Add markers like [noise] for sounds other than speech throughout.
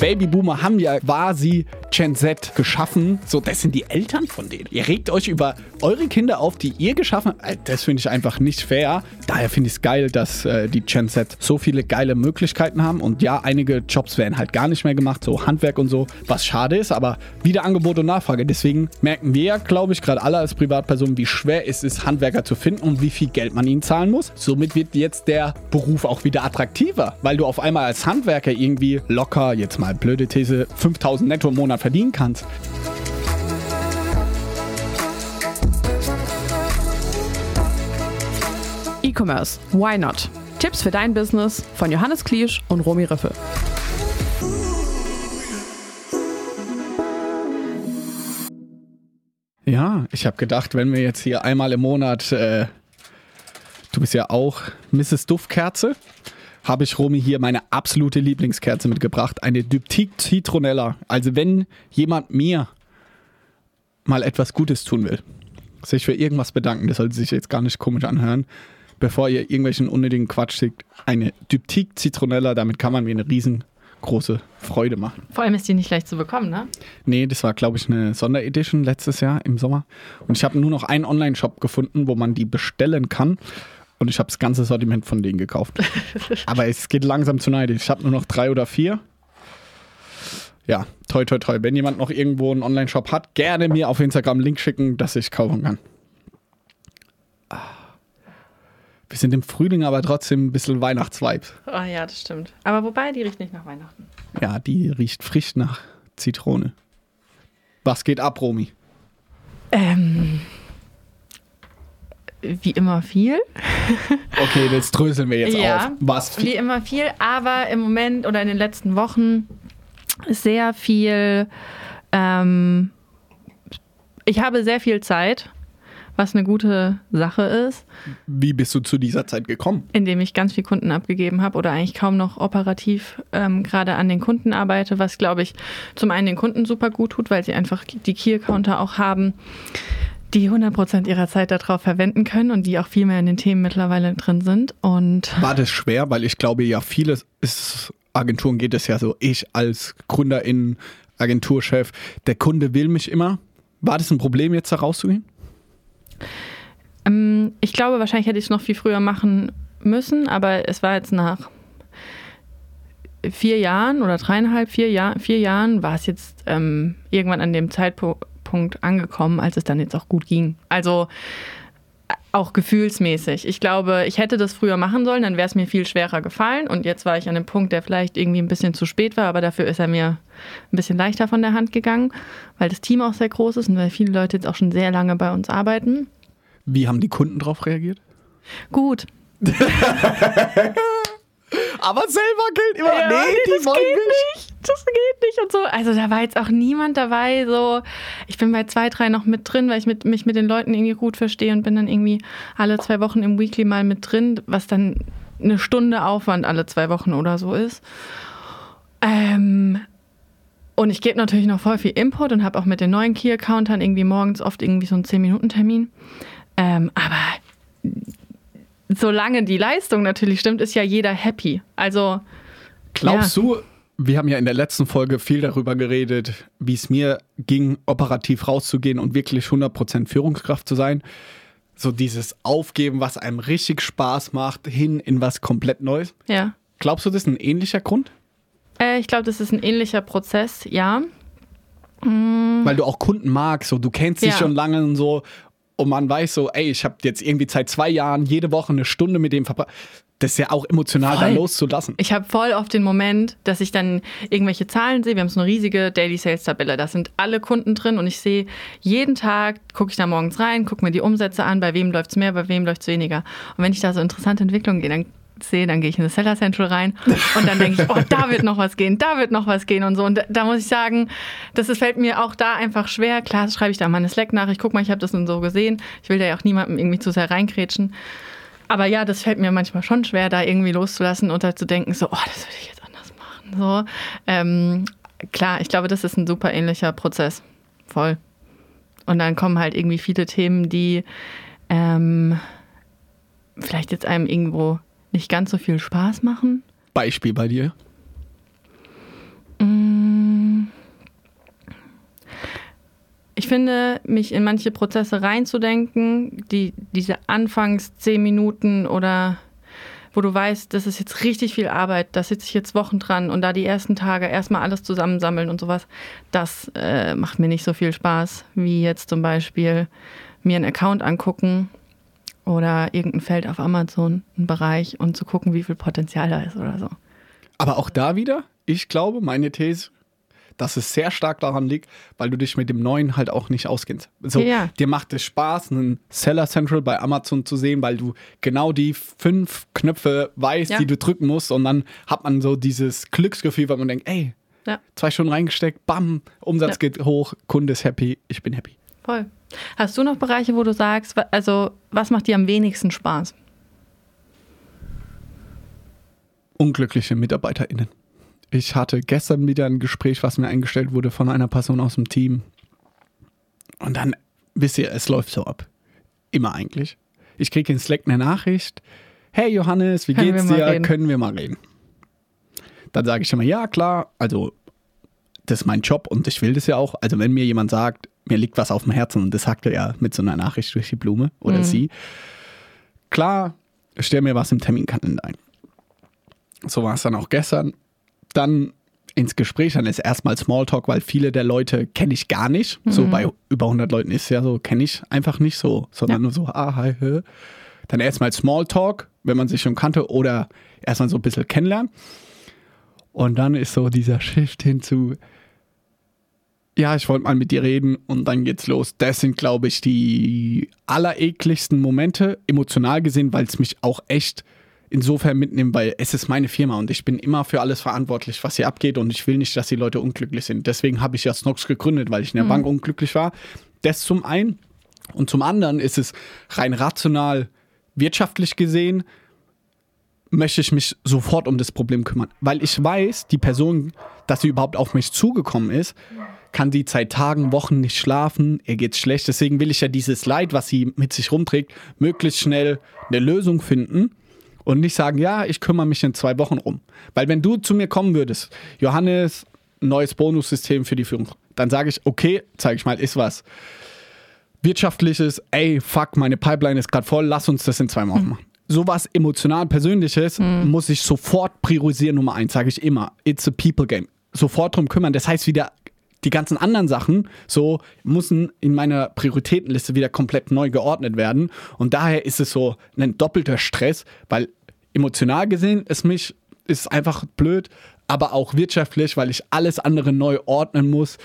Babyboomer haben ja quasi Gen Z geschaffen. So, das sind die Eltern von denen. Ihr regt euch über eure Kinder auf, die ihr geschaffen habt. Äh, Das finde ich einfach nicht fair. Daher finde ich es geil, dass äh, die Gen Z so viele geile Möglichkeiten haben. Und ja, einige Jobs werden halt gar nicht mehr gemacht, so Handwerk und so, was schade ist, aber wieder Angebot und Nachfrage. Deswegen merken wir, glaube ich, gerade alle als Privatpersonen, wie schwer es ist, Handwerker zu finden und wie viel Geld man ihnen zahlen muss. Somit wird jetzt der Beruf auch wieder attraktiver, weil du auf einmal als Handwerker irgendwie locker, jetzt mal blöde These, 5000 netto im Monat verdienen kannst. E-Commerce, why not? Tipps für dein Business von Johannes Kliesch und Romy Riffel. Ja, ich habe gedacht, wenn wir jetzt hier einmal im Monat, äh, du bist ja auch Mrs. Duftkerze, habe ich Romy hier meine absolute Lieblingskerze mitgebracht, eine Diptyque Citronella. Also wenn jemand mir mal etwas Gutes tun will, sich für irgendwas bedanken, das sollte sich jetzt gar nicht komisch anhören, bevor ihr irgendwelchen unnötigen Quatsch schickt, eine Diptyque Citronella, damit kann man mir eine riesengroße Freude machen. Vor allem ist die nicht leicht zu bekommen, ne? Nee, das war, glaube ich, eine Sonderedition letztes Jahr im Sommer. Und ich habe nur noch einen Online-Shop gefunden, wo man die bestellen kann. Und ich habe das ganze Sortiment von denen gekauft. [laughs] Aber es geht langsam zu neidisch. Ich habe nur noch drei oder vier. Ja, toi, toi, toi. Wenn jemand noch irgendwo einen Online-Shop hat, gerne mir auf Instagram einen Link schicken, dass ich kaufen kann. Ah. Wir sind im Frühling, aber trotzdem ein bisschen Weihnachtsvibes. Oh ja, das stimmt. Aber wobei, die riecht nicht nach Weihnachten. Ja, die riecht frisch nach Zitrone. Was geht ab, Romy? Ähm, wie immer viel. Okay, jetzt dröseln wir jetzt Ja, auf. Was Wie immer viel, aber im Moment oder in den letzten Wochen sehr viel. Ähm, ich habe sehr viel Zeit, was eine gute Sache ist, Wie bist du zu dieser Zeit gekommen? indem ich ganz viel Kunden abgegeben habe oder eigentlich kaum noch operativ ähm, gerade an den Kunden arbeite, was glaube ich zum einen den Kunden super gut tut, weil sie einfach die Key-Counter auch haben, die 100% ihrer Zeit darauf verwenden können und die auch viel mehr in den Themen mittlerweile drin sind. Und War das schwer? Weil ich glaube, ja, viele ist, Agenturen geht es ja so. Ich als Gründerin, Agenturchef, der Kunde will mich immer. War das ein Problem, jetzt da rauszugehen? Ähm, ich glaube, wahrscheinlich hätte ich es noch viel früher machen müssen, aber es war jetzt nach vier Jahren oder dreieinhalb, vier, Jahr, vier Jahren war es jetzt ähm, irgendwann an dem Zeitpunkt angekommen, als es dann jetzt auch gut ging. Also auch gefühlsmäßig. Ich glaube, ich hätte das früher machen sollen, dann wäre es mir viel schwerer gefallen. Und jetzt war ich an einem Punkt, der vielleicht irgendwie ein bisschen zu spät war, aber dafür ist er mir ein bisschen leichter von der Hand gegangen, weil das Team auch sehr groß ist und weil viele Leute jetzt auch schon sehr lange bei uns arbeiten. Wie haben die Kunden darauf reagiert? Gut. [laughs] Aber selber gilt immer, Ja, nee, die das wollen geht nicht. Das geht nicht und so. Also da war jetzt auch niemand dabei. So, ich bin bei zwei, drei noch mit drin, weil ich mit, mich mit den Leuten irgendwie gut verstehe und bin dann irgendwie alle zwei Wochen im Weekly mal mit drin, was dann eine Stunde Aufwand alle zwei Wochen oder so ist. Ähm, und ich gebe natürlich noch voll viel Input und habe auch mit den neuen Key-Accountern irgendwie morgens oft irgendwie so einen 10-Minuten-Termin. Ähm, aber solange die Leistung natürlich stimmt, ist ja jeder happy. Also Glaubst du, wir haben ja in der letzten Folge viel darüber geredet, wie es mir ging, operativ rauszugehen und wirklich 100% Führungskraft zu sein. So dieses Aufgeben, was einem richtig Spaß macht, hin in was komplett Neues. Ja. Glaubst du, das ist ein ähnlicher Grund? Äh, ich glaube, das ist ein ähnlicher Prozess, ja. Weil du auch Kunden magst, so du kennst dich Ja. schon lange und so und man weiß so, ey, ich habe jetzt irgendwie seit zwei Jahren jede Woche eine Stunde mit dem verbracht. Das ist ja auch emotional, da Voll. loszulassen. Ich habe voll oft den Moment, dass ich dann irgendwelche Zahlen sehe. Wir haben so eine riesige Daily Sales Tabelle. Da sind alle Kunden drin und ich sehe jeden Tag, gucke ich da morgens rein, gucke mir die Umsätze an, bei wem läuft's mehr, bei wem läuft's weniger. Und wenn ich da so interessante Entwicklungen gehe, dann sehe, dann gehe ich in das Seller Central rein und dann denke ich, oh, da wird noch was gehen, da wird noch was gehen und so. Und da, da muss ich sagen, das ist, fällt mir auch da einfach schwer. Klar schreibe ich da mal eine Slack-Nachricht, guck mal, ich habe das und so gesehen. Ich will da ja auch niemandem irgendwie zu sehr reinkrätschen. Aber ja, das fällt mir manchmal schon schwer, da irgendwie loszulassen und da zu denken, so, oh, das würde ich jetzt anders machen. So, ähm, klar, ich glaube, das ist ein super ähnlicher Prozess. Voll. Und dann kommen halt irgendwie viele Themen, die ähm, vielleicht jetzt einem irgendwo nicht ganz so viel Spaß machen. Beispiel bei dir. Ich finde, mich in manche Prozesse reinzudenken, die, diese Anfangs zehn Minuten oder wo du weißt, das ist jetzt richtig viel Arbeit, da sitze ich jetzt Wochen dran und da die ersten Tage erstmal alles zusammensammeln und sowas, das äh, macht mir nicht so viel Spaß, wie jetzt zum Beispiel mir einen Account angucken oder irgendein Feld auf Amazon, einen Bereich und zu gucken, wie viel Potenzial da ist oder so. Aber auch da wieder, ich glaube, meine These, dass es sehr stark daran liegt, weil du dich mit dem Neuen halt auch nicht auskennst. So, Ja. dir macht es Spaß, einen Seller Central bei Amazon zu sehen, weil du genau die fünf Knöpfe weißt, Ja. die du drücken musst und dann hat man so dieses Glücksgefühl, weil man denkt, ey, Ja, zwei Stunden reingesteckt, bam, Umsatz geht hoch, Kunde ist happy, ich bin happy. voll. Hast du noch Bereiche, wo du sagst, also was macht dir am wenigsten Spaß? unglückliche MitarbeiterInnen. Ich hatte gestern wieder ein Gespräch, was mir eingestellt wurde von einer Person aus dem Team. Und dann, wisst ihr, es läuft so ab. Immer eigentlich. Ich kriege in Slack eine Nachricht. Hey Johannes, wie Können geht's dir? reden?" Können wir mal reden? Dann sage ich immer, ja klar, also das ist mein Job und ich will das ja auch. Also wenn mir jemand sagt, mir liegt was auf dem Herzen und das sagt er ja mit so einer Nachricht durch die Blume oder Mhm. sie, klar, stell mir was im Terminkalender ein. So war es dann auch gestern. Dann ins Gespräch, dann ist erstmal Smalltalk, weil viele der Leute kenne ich gar nicht. So bei über 100 Leuten ist es ja so, kenne ich einfach nicht so, sondern Ja. nur so, ah, hi, hä. Dann erstmal Smalltalk, wenn man sich schon kannte, oder erstmal so ein bisschen kennenlernen. Und dann ist so dieser [laughs] Shift hinzu, ja, ich wollte mal mit dir reden und dann geht's los. Das sind, glaube ich, die allerekligsten Momente, emotional gesehen, weil es mich auch echt insofern mitnimmt, weil es ist meine Firma und ich bin immer für alles verantwortlich, was hier abgeht und ich will nicht, dass die Leute unglücklich sind. Deswegen habe ich ja Snox gegründet, weil ich in der Bank unglücklich war. Das zum einen. Und zum anderen ist es rein rational, wirtschaftlich gesehen, möchte ich mich sofort um das Problem kümmern. Weil ich weiß, die Person, dass sie überhaupt auf mich zugekommen ist, kann die seit Tagen, Wochen nicht schlafen, ihr geht's schlecht. Deswegen will ich ja dieses Leid, was sie mit sich rumträgt, möglichst schnell eine Lösung finden und nicht sagen, ja, ich kümmere mich in zwei Wochen rum. Weil wenn du zu mir kommen würdest, Johannes, neues Bonussystem für die Führung, dann sage ich, okay, zeige ich mal, ist was. Wirtschaftliches, ey, fuck, meine Pipeline ist gerade voll, lass uns das in zwei Wochen machen. Sowas emotional Persönliches muss ich sofort priorisieren, Nummer eins, sage ich immer. It's a people game. Sofort drum kümmern. Das heißt wieder, die ganzen anderen Sachen so müssen in meiner Prioritätenliste wieder komplett neu geordnet werden. Und daher ist es so ein doppelter Stress, weil emotional gesehen ist mich ist einfach blöd, aber auch wirtschaftlich, weil ich alles andere neu ordnen muss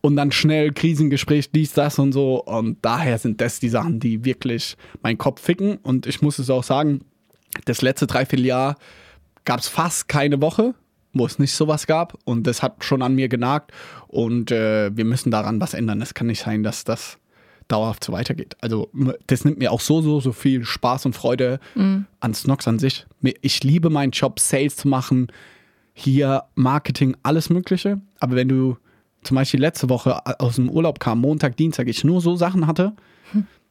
und dann schnell Krisengespräch, dies, das und so. Und daher sind das die Sachen, die wirklich meinen Kopf ficken. Und ich muss es auch sagen, das letzte Dreivierteljahr gab es fast keine Woche, wo es nicht sowas gab. Und das hat schon an mir genagt. Und äh, wir müssen daran was ändern. Es kann nicht sein, dass das dauerhaft so weitergeht. Also das nimmt mir auch so, so, so viel Spaß und Freude an Snox an sich. Ich liebe meinen Job, Sales zu machen, hier Marketing, alles Mögliche. Aber wenn du zum Beispiel letzte Woche aus dem Urlaub kam, Montag, Dienstag, ich nur so Sachen hatte,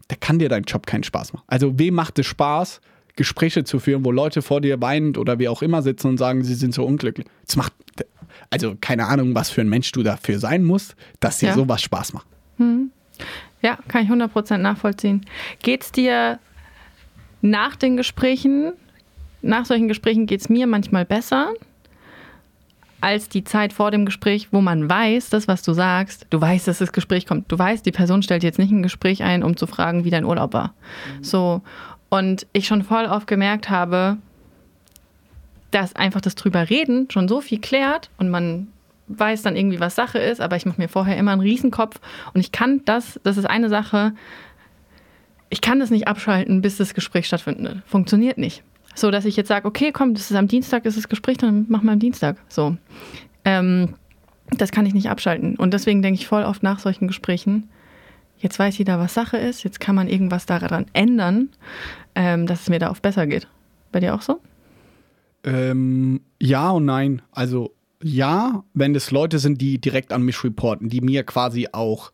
da kann dir dein Job keinen Spaß machen. Also wem macht es Spaß, Gespräche zu führen, wo Leute vor dir weinend oder wie auch immer sitzen und sagen, sie sind so unglücklich. Das macht, also keine Ahnung, was für ein Mensch du dafür sein musst, dass dir Ja. sowas Spaß macht. Ja, kann ich 100% nachvollziehen. Geht's dir nach den Gesprächen, nach solchen Gesprächen geht es mir manchmal besser als die Zeit vor dem Gespräch, wo man weiß, das, was du sagst, du weißt, dass das Gespräch kommt. Du weißt, die Person stellt jetzt nicht ein Gespräch ein, um zu fragen, wie dein Urlaub war. So. Und ich schon voll oft gemerkt habe, dass einfach das drüber reden schon so viel klärt und man weiß dann irgendwie, was Sache ist, aber ich mache mir vorher immer einen Riesenkopf und ich kann das, das ist eine Sache, ich kann das nicht abschalten, bis das Gespräch stattfindet. Funktioniert nicht. So, dass ich jetzt sage, okay, komm, das ist am Dienstag, ist das Gespräch, dann machen wir am Dienstag. So. Ähm, das kann ich nicht abschalten. Und deswegen denke ich voll oft nach solchen Gesprächen, jetzt weiß jeder, was Sache ist, jetzt kann man irgendwas daran ändern, ähm, dass es mir da auf besser geht. Bei dir auch so? Ähm, ja und nein. Also ja, wenn es Leute sind, die direkt an mich reporten, die mir quasi auch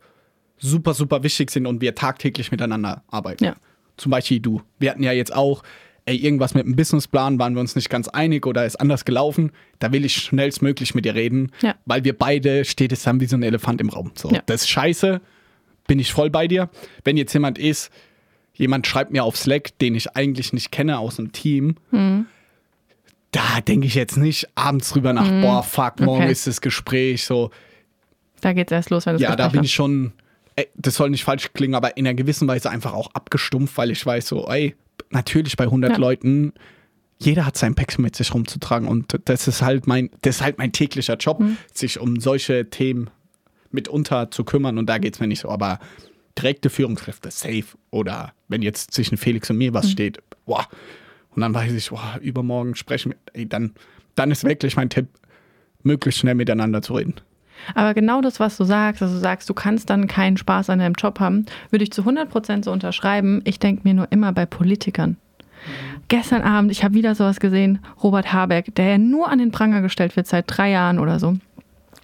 super, super wichtig sind und wir tagtäglich miteinander arbeiten. Ja. Zum Beispiel du. Wir hatten ja jetzt auch, ey, irgendwas mit dem Businessplan, waren wir uns nicht ganz einig oder ist anders gelaufen. Da will ich schnellstmöglich mit dir reden, Ja. weil wir beide steht es dann wie so ein Elefant im Raum. So, Ja. das ist scheiße. bin ich voll bei dir. Wenn jetzt jemand ist, jemand schreibt mir auf Slack, den ich eigentlich nicht kenne aus dem Team, Mhm. Da denke ich jetzt nicht abends drüber nach, boah, fuck, morgen Okay. ist das Gespräch, so. Da geht's erst los, wenn es Ja, da bin ich schon, ey, das soll nicht falsch klingen, aber in einer gewissen Weise einfach auch abgestumpft, weil ich weiß so, ey, natürlich bei 100 Ja. Leuten, jeder hat sein Päckchen mit sich rumzutragen und das ist halt mein, das ist halt mein täglicher Job, Mhm. sich um solche Themen mitunter zu kümmern und da geht es mir nicht so, aber direkte Führungskräfte, safe oder wenn jetzt zwischen Felix und mir was Mhm. steht, boah, und dann weiß ich, boah, übermorgen sprechen wir, ey, dann, dann ist wirklich mein Tipp, möglichst schnell miteinander zu reden. Aber genau das, was du sagst, also du sagst, du kannst dann keinen Spaß an deinem Job haben, würde ich zu 100% so unterschreiben. Ich denke mir nur immer bei Politikern. Gestern Abend, ich habe wieder sowas gesehen, Robert Habeck, der ja nur an den Pranger gestellt wird seit drei Jahren oder so.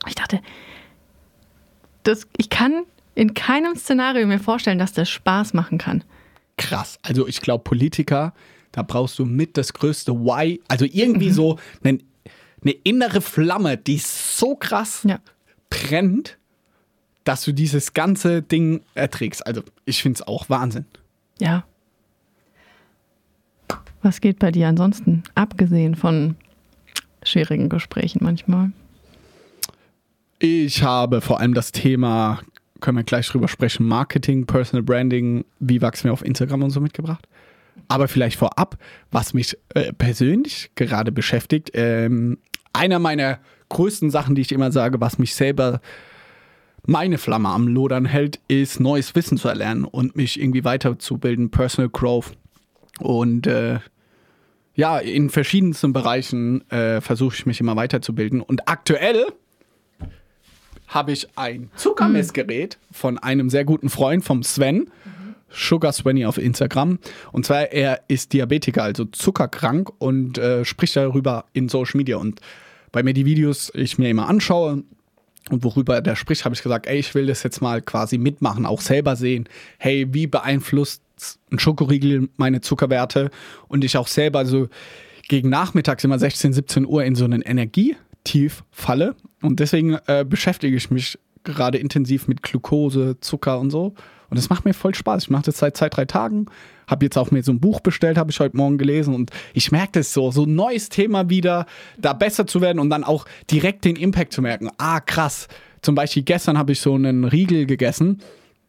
Ich dachte, das, ich kann in keinem Szenario mir vorstellen, dass das Spaß machen kann. krass. Also ich glaube, Politiker, da brauchst du mit das größte Why, also irgendwie so eine, eine innere Flamme, die so krass Ja. brennt, dass du dieses ganze Ding erträgst. Also ich finde es auch Wahnsinn. Ja. Was geht bei dir ansonsten, abgesehen von schwierigen Gesprächen manchmal? Ich habe vor allem das Thema, können wir gleich drüber sprechen, Marketing, Personal Branding, wie wachsen wir auf Instagram und so mitgebracht. Aber vielleicht vorab, was mich äh, persönlich gerade beschäftigt, ähm, einer meiner größten Sachen, die ich immer sage, was mich selber meine Flamme am Lodern hält, ist neues Wissen zu erlernen und mich irgendwie weiterzubilden, Personal Growth. Und äh, ja, in verschiedensten Bereichen äh, versuche ich mich immer weiterzubilden. Und aktuell habe ich ein Zuckermessgerät von einem sehr guten Freund, vom Sven. Sugar Svenny auf Instagram. Und zwar, er ist Diabetiker, also zuckerkrank und äh, spricht darüber in Social Media. Und bei mir die Videos ich mir immer anschaue und worüber der spricht, habe ich gesagt, ey, ich will das jetzt mal quasi mitmachen, auch selber sehen. Hey, wie beeinflusst ein Schokoriegel meine Zuckerwerte? Und ich auch selber so gegen nachmittags immer 16, 17 Uhr in so einen Energietief falle. Und deswegen äh, beschäftige ich mich gerade intensiv mit Glucose, Zucker und so. Und es macht mir voll Spaß. Ich mache das seit zwei, drei Tagen. Habe jetzt auch mir so ein Buch bestellt, habe ich heute Morgen gelesen. Und ich merke das so, so ein neues Thema wieder, da besser zu werden und dann auch direkt den Impact zu merken. Ah, krass. Zum Beispiel gestern habe ich so einen Riegel gegessen.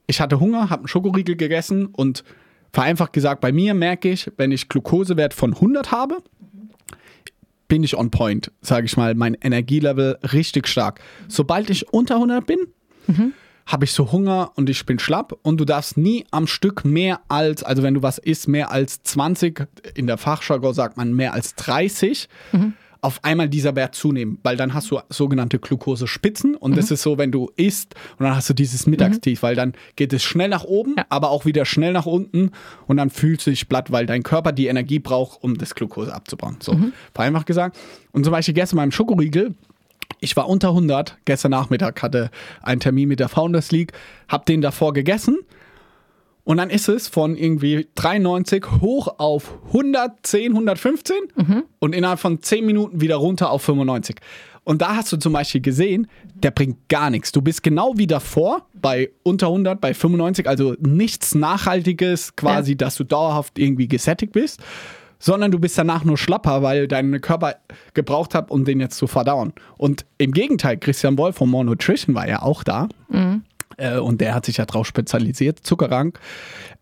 Ich hatte Hunger, habe einen Schokoriegel gegessen und vereinfacht gesagt, bei mir merke ich, wenn ich Glukosewert von 100 habe, bin ich on point, sage ich mal, mein Energielevel richtig stark. Sobald ich unter 100 bin, habe ich so Hunger und ich bin schlapp und du darfst nie am Stück mehr als, also wenn du was isst, mehr als 20, in der Fachjargon sagt man mehr als 30, auf einmal dieser Wert zunehmen, weil dann hast du sogenannte Glukosespitzen und das ist so, wenn du isst und dann hast du dieses Mittagstief, weil dann geht es schnell nach oben, Ja. aber auch wieder schnell nach unten und dann fühlst du dich platt, weil dein Körper die Energie braucht, um das Glukose abzubauen. So, vereinfacht gesagt. Und zum Beispiel gestern beim Schokoriegel, ich war unter 100, gestern Nachmittag hatte einen Termin mit der Founders League, hab den davor gegessen. Und dann ist es von irgendwie 93 hoch auf 110, 115 und innerhalb von 10 Minuten wieder runter auf 95. Und da hast du zum Beispiel gesehen, der bringt gar nichts. Du bist genau wie davor bei unter 100, bei 95, also nichts Nachhaltiges, quasi, dass du dauerhaft irgendwie gesättigt bist, sondern du bist danach nur schlapper, weil dein Körper gebraucht hat, um den jetzt zu verdauen. Und im Gegenteil, Christian Wolf von More Nutrition war ja auch da. Äh, und der hat sich ja drauf spezialisiert, Zuckerrank.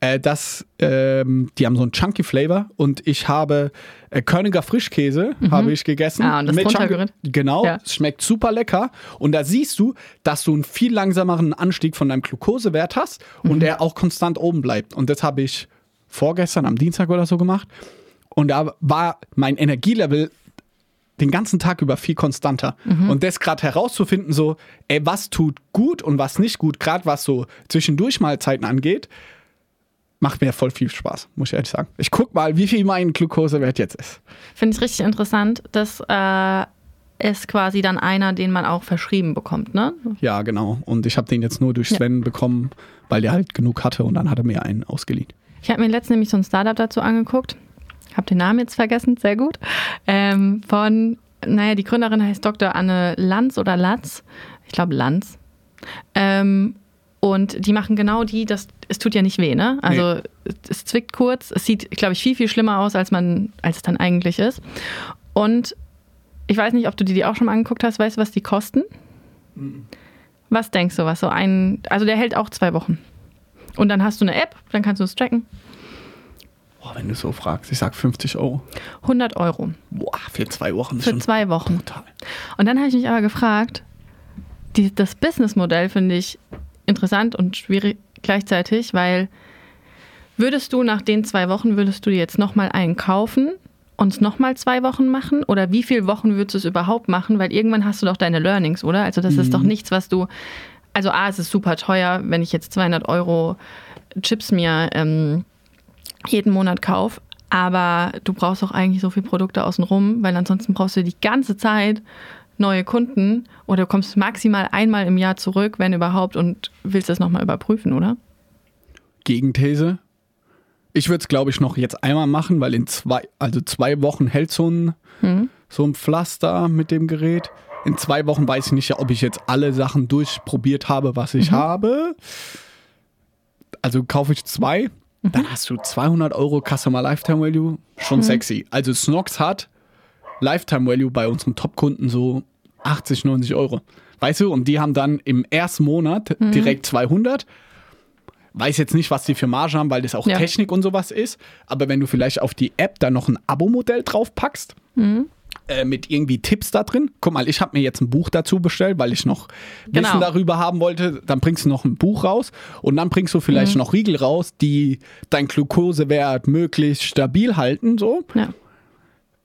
Äh, das, ähm, die haben so einen chunky Flavor und ich habe äh, Körniger Frischkäse habe ich gegessen. Ah, und das Mit Chunky-? Genau, Ja. es schmeckt super lecker und da siehst du, dass du einen viel langsameren Anstieg von deinem Glukosewert hast Mhm. und der auch konstant oben bleibt. Und das habe ich vorgestern am Dienstag oder so gemacht und da war mein Energielevel den ganzen Tag über viel konstanter. Und das gerade herauszufinden, so, ey, was tut gut und was nicht gut, gerade was so zwischendurch Mahlzeiten angeht, macht mir voll viel Spaß, muss ich ehrlich sagen. Ich guck mal, wie viel mein Glukosewert jetzt ist. Finde ich richtig interessant, dass äh, ist quasi dann einer, den man auch verschrieben bekommt, ne? Ja, genau. Und ich habe den jetzt nur durch Ja. Sven bekommen, weil der halt genug hatte und dann hat er mir einen ausgeliehen. Ich habe mir letztens nämlich so ein Startup dazu angeguckt. Habe den Namen jetzt vergessen, sehr gut. Ähm, von, naja, die Gründerin heißt Dr. Anne Lanz oder Latz. Ich glaube Lanz. Ähm, Und die machen genau die, das, es tut ja nicht weh, ne? Also es zwickt kurz, es sieht, glaube ich, viel, viel schlimmer aus, als man, als es dann eigentlich ist. Und ich weiß nicht, ob du dir die auch schon mal angeguckt hast, weißt du, was die kosten? Was denkst du, was so ein, also der hält auch zwei Wochen. Und dann hast du eine App, dann kannst du es tracken. Boah, wenn du so fragst, ich sag 50 Euro. 100 Euro Boah, für zwei Wochen für zwei Wochen. brutal. Und dann habe ich mich aber gefragt, die, das Businessmodell finde ich interessant und schwierig gleichzeitig, weil würdest du nach den zwei Wochen, würdest du dir jetzt nochmal einen kaufen und es nochmal zwei Wochen machen? Oder wie viele Wochen würdest du es überhaupt machen? Weil irgendwann hast du doch deine Learnings, oder? Also das ist doch nichts, was du... Also A, es ist super teuer, wenn ich jetzt 200 Euro Chips mir ähm, jeden Monat kaufe. Aber du brauchst auch eigentlich so viele Produkte außenrum, weil ansonsten brauchst du die ganze Zeit neue Kunden oder du kommst maximal einmal im Jahr zurück, wenn überhaupt, und willst das nochmal überprüfen, oder? Gegenthese. Ich würde es, glaube ich, noch jetzt einmal machen, weil in zwei, also zwei Wochen hält so ein, so ein Pflaster mit dem Gerät. In zwei Wochen weiß ich nicht, ob ich jetzt alle Sachen durchprobiert habe, was ich habe. Also kaufe ich zwei, dann hast du 200 Euro Customer Lifetime Value, schon sexy. Also Snox hat Lifetime Value bei unseren Top-Kunden so 80, 90 Euro. Weißt du, und die haben dann im ersten Monat direkt 200. Weiß jetzt nicht, was die für Marge haben, weil das auch Ja. Technik und sowas ist. Aber wenn du vielleicht auf die App dann noch ein Abo-Modell drauf packst, äh, mit irgendwie Tipps da drin. Guck mal, ich habe mir jetzt ein Buch dazu bestellt, weil ich noch Genau. Wissen darüber haben wollte. Dann bringst du noch ein Buch raus und dann bringst du vielleicht Mhm. noch Riegel raus, die dein Glukosewert möglichst stabil halten. So Ja.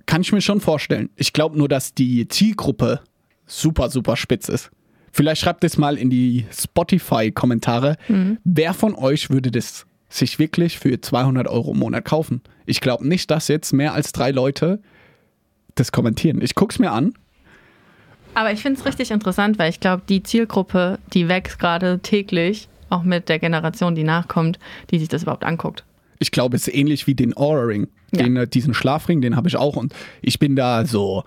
kann ich mir schon vorstellen. Ich glaube nur, dass die Zielgruppe super, super spitz ist. Vielleicht schreibt es mal in die Spotify-Kommentare. Wer von euch würde das sich wirklich für 200 Euro im Monat kaufen? Ich glaube nicht, dass jetzt mehr als drei Leute das kommentieren. Ich gucke es mir an. Aber ich finde es richtig interessant, weil ich glaube, die Zielgruppe, die wächst gerade täglich, auch mit der Generation, die nachkommt, die sich das überhaupt anguckt. Ich glaube, es ist ähnlich wie den Aura Ring. Ja. Den, äh, diesen Schlafring, den habe ich auch. Und ich bin da so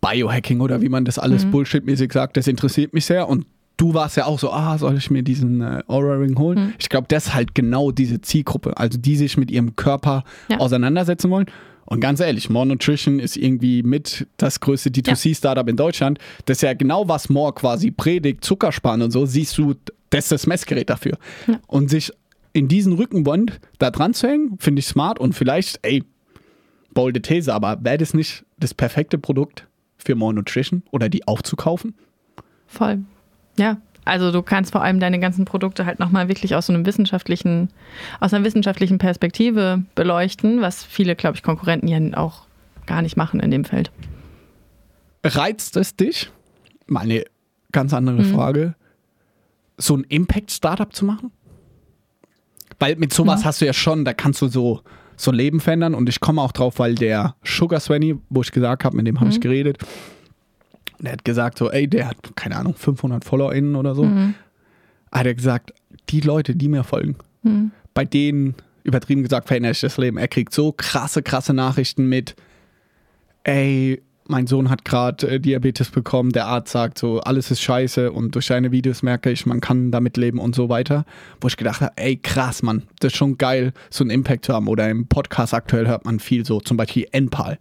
Biohacking oder wie man das alles Mhm. Bullshit-mäßig sagt, das interessiert mich sehr. Und du warst ja auch so, ah, soll ich mir diesen äh, Aura Ring holen? Mhm. Ich glaube, das ist halt genau diese Zielgruppe. Also die sich mit ihrem Körper Ja. auseinandersetzen wollen. Und ganz ehrlich, More Nutrition ist irgendwie mit das größte D2C-Startup in Deutschland. Das ist ja genau, was More quasi predigt, Zuckersparen und so, siehst du, das ist das Messgerät dafür. Und sich in diesen Rückenband da dran zu hängen, finde ich smart und vielleicht, ey, bolde These, aber wäre das nicht das perfekte Produkt für More Nutrition oder die aufzukaufen? Voll. Ja. Also du kannst vor allem deine ganzen Produkte halt nochmal wirklich aus so einem wissenschaftlichen, aus einer wissenschaftlichen Perspektive beleuchten, was viele, glaube ich, Konkurrenten ja auch gar nicht machen in dem Feld. Reizt es dich? Mal eine ganz andere Mhm. Frage. So ein Impact-Startup zu machen? Weil mit sowas hast du ja schon, da kannst du so, so ein Leben verändern und ich komme auch drauf, weil der Sugar Svenny, wo ich gesagt habe, mit dem habe ich geredet, der hat gesagt so, ey, der hat, keine Ahnung, 500 FollowerInnen oder so. Hat er gesagt, die Leute, die mir folgen, bei denen, übertrieben gesagt, verändere ich das Leben. Er kriegt so krasse, krasse Nachrichten mit, ey, mein Sohn hat gerade äh, Diabetes bekommen, der Arzt sagt so, alles ist scheiße und durch deine Videos merke ich, man kann damit leben und so weiter. Wo ich gedacht habe, ey, krass, Mann, das ist schon geil, so einen Impact zu haben. Oder im Podcast aktuell hört man viel so, zum Beispiel Enpal.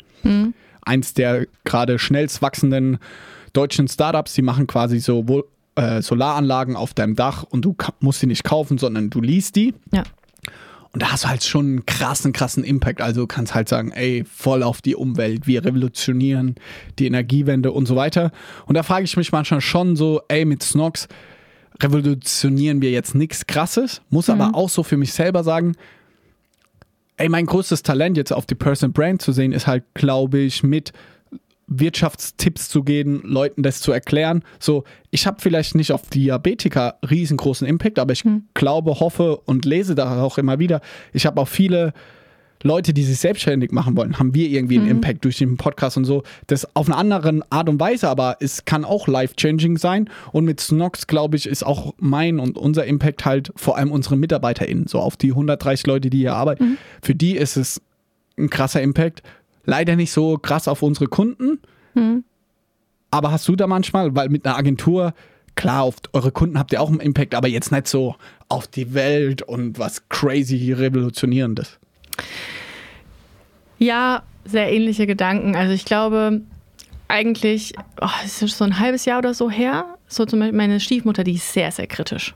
Eins der gerade schnellst wachsenden deutschen Startups, die machen quasi so äh, Solaranlagen auf deinem Dach und du musst sie nicht kaufen, sondern du liest die. Ja. Und da hast du halt schon einen krassen, krassen Impact. Also du kannst halt sagen, ey, voll auf die Umwelt, wir revolutionieren die Energiewende und so weiter. Und da frage ich mich manchmal schon so, ey, mit Snox revolutionieren wir jetzt nichts Krasses, muss aber auch so für mich selber sagen, ey, mein größtes Talent jetzt auf die Person Brand zu sehen, ist halt, glaube ich, mit Wirtschaftstipps zu geben, Leuten das zu erklären. So, ich habe vielleicht nicht auf Diabetiker riesengroßen Impact, aber ich glaube, hoffe und lese da auch immer wieder. Ich habe auch viele Leute, die sich selbstständig machen wollen, haben wir irgendwie einen Impact durch den Podcast und so. Das auf eine andere Art und Weise, aber es kann auch life-changing sein. Und mit Snox, glaube ich, ist auch mein und unser Impact halt vor allem unsere MitarbeiterInnen, so auf die 130 Leute, die hier arbeiten. Für die ist es ein krasser Impact. Leider nicht so krass auf unsere Kunden. Aber hast du da manchmal, weil mit einer Agentur klar, auf eure Kunden habt ihr auch einen Impact, aber jetzt nicht so auf die Welt und was crazy revolutionierendes. Ja, sehr ähnliche Gedanken. Also ich glaube, eigentlich, oh, es ist so ein halbes Jahr oder so her, so zum Beispiel meine Stiefmutter, die ist sehr, sehr kritisch,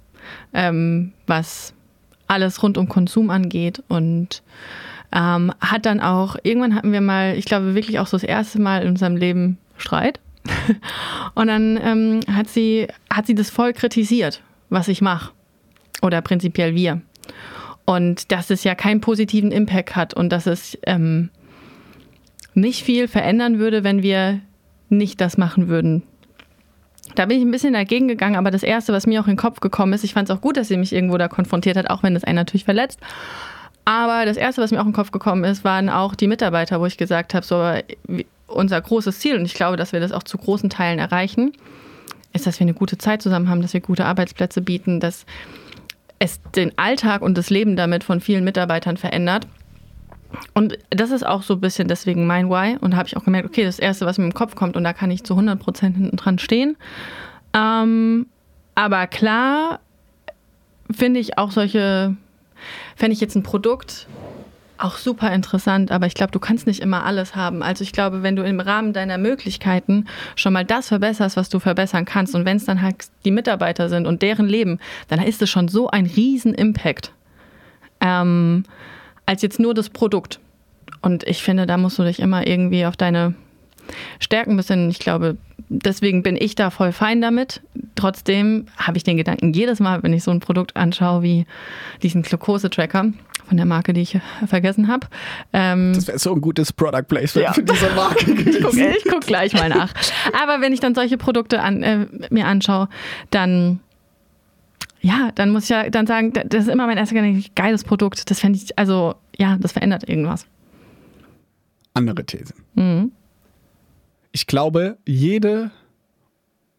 ähm, was alles rund um Konsum angeht und ähm, hat dann auch, irgendwann hatten wir mal, ich glaube wirklich auch so das erste Mal in unserem Leben Streit. [laughs] und dann ähm, hat, sie, hat sie das voll kritisiert, was ich mache. Oder prinzipiell wir. Und dass es ja keinen positiven Impact hat und dass es ähm, nicht viel verändern würde, wenn wir nicht das machen würden. Da bin ich ein bisschen dagegen gegangen, aber das Erste, was mir auch in den Kopf gekommen ist, ich fand es auch gut, dass sie mich irgendwo da konfrontiert hat, auch wenn das einen natürlich verletzt. Aber das Erste, was mir auch in den Kopf gekommen ist, waren auch die Mitarbeiter, wo ich gesagt habe, so unser großes Ziel, und ich glaube, dass wir das auch zu großen Teilen erreichen, ist, dass wir eine gute Zeit zusammen haben, dass wir gute Arbeitsplätze bieten, dass es den Alltag und das Leben damit von vielen Mitarbeitern verändert. Und das ist auch so ein bisschen deswegen mein Why. Und habe ich auch gemerkt, okay, das Erste, was mir im Kopf kommt, und da kann ich zu 100 Prozent hinten dran stehen. Ähm, aber klar finde ich auch solche, fände ich jetzt ein Produkt auch super interessant, aber ich glaube, du kannst nicht immer alles haben. Also ich glaube, wenn du im Rahmen deiner Möglichkeiten schon mal das verbesserst, was du verbessern kannst, und wenn es dann halt die Mitarbeiter sind und deren Leben, dann ist es schon so ein riesen Impact. Ähm, als jetzt nur das Produkt. Und ich finde, da musst du dich immer irgendwie auf deine Stärken besinnen. Ich glaube, deswegen bin ich da voll fein damit. Trotzdem habe ich den Gedanken jedes Mal, wenn ich so ein Produkt anschaue wie diesen Glukose-Tracker von der Marke, die ich vergessen habe. Ähm, das wäre so ein gutes Product Placement ja. für diese Marke [laughs] ich gucke guck gleich mal nach. Aber wenn ich dann solche Produkte an, äh, mir anschaue, dann ja, dann muss ich ja dann sagen, das ist immer mein erster Gedanke, geiles Produkt. Das fände ich, also ja, das verändert irgendwas. Andere These. Mhm. Ich glaube, jede,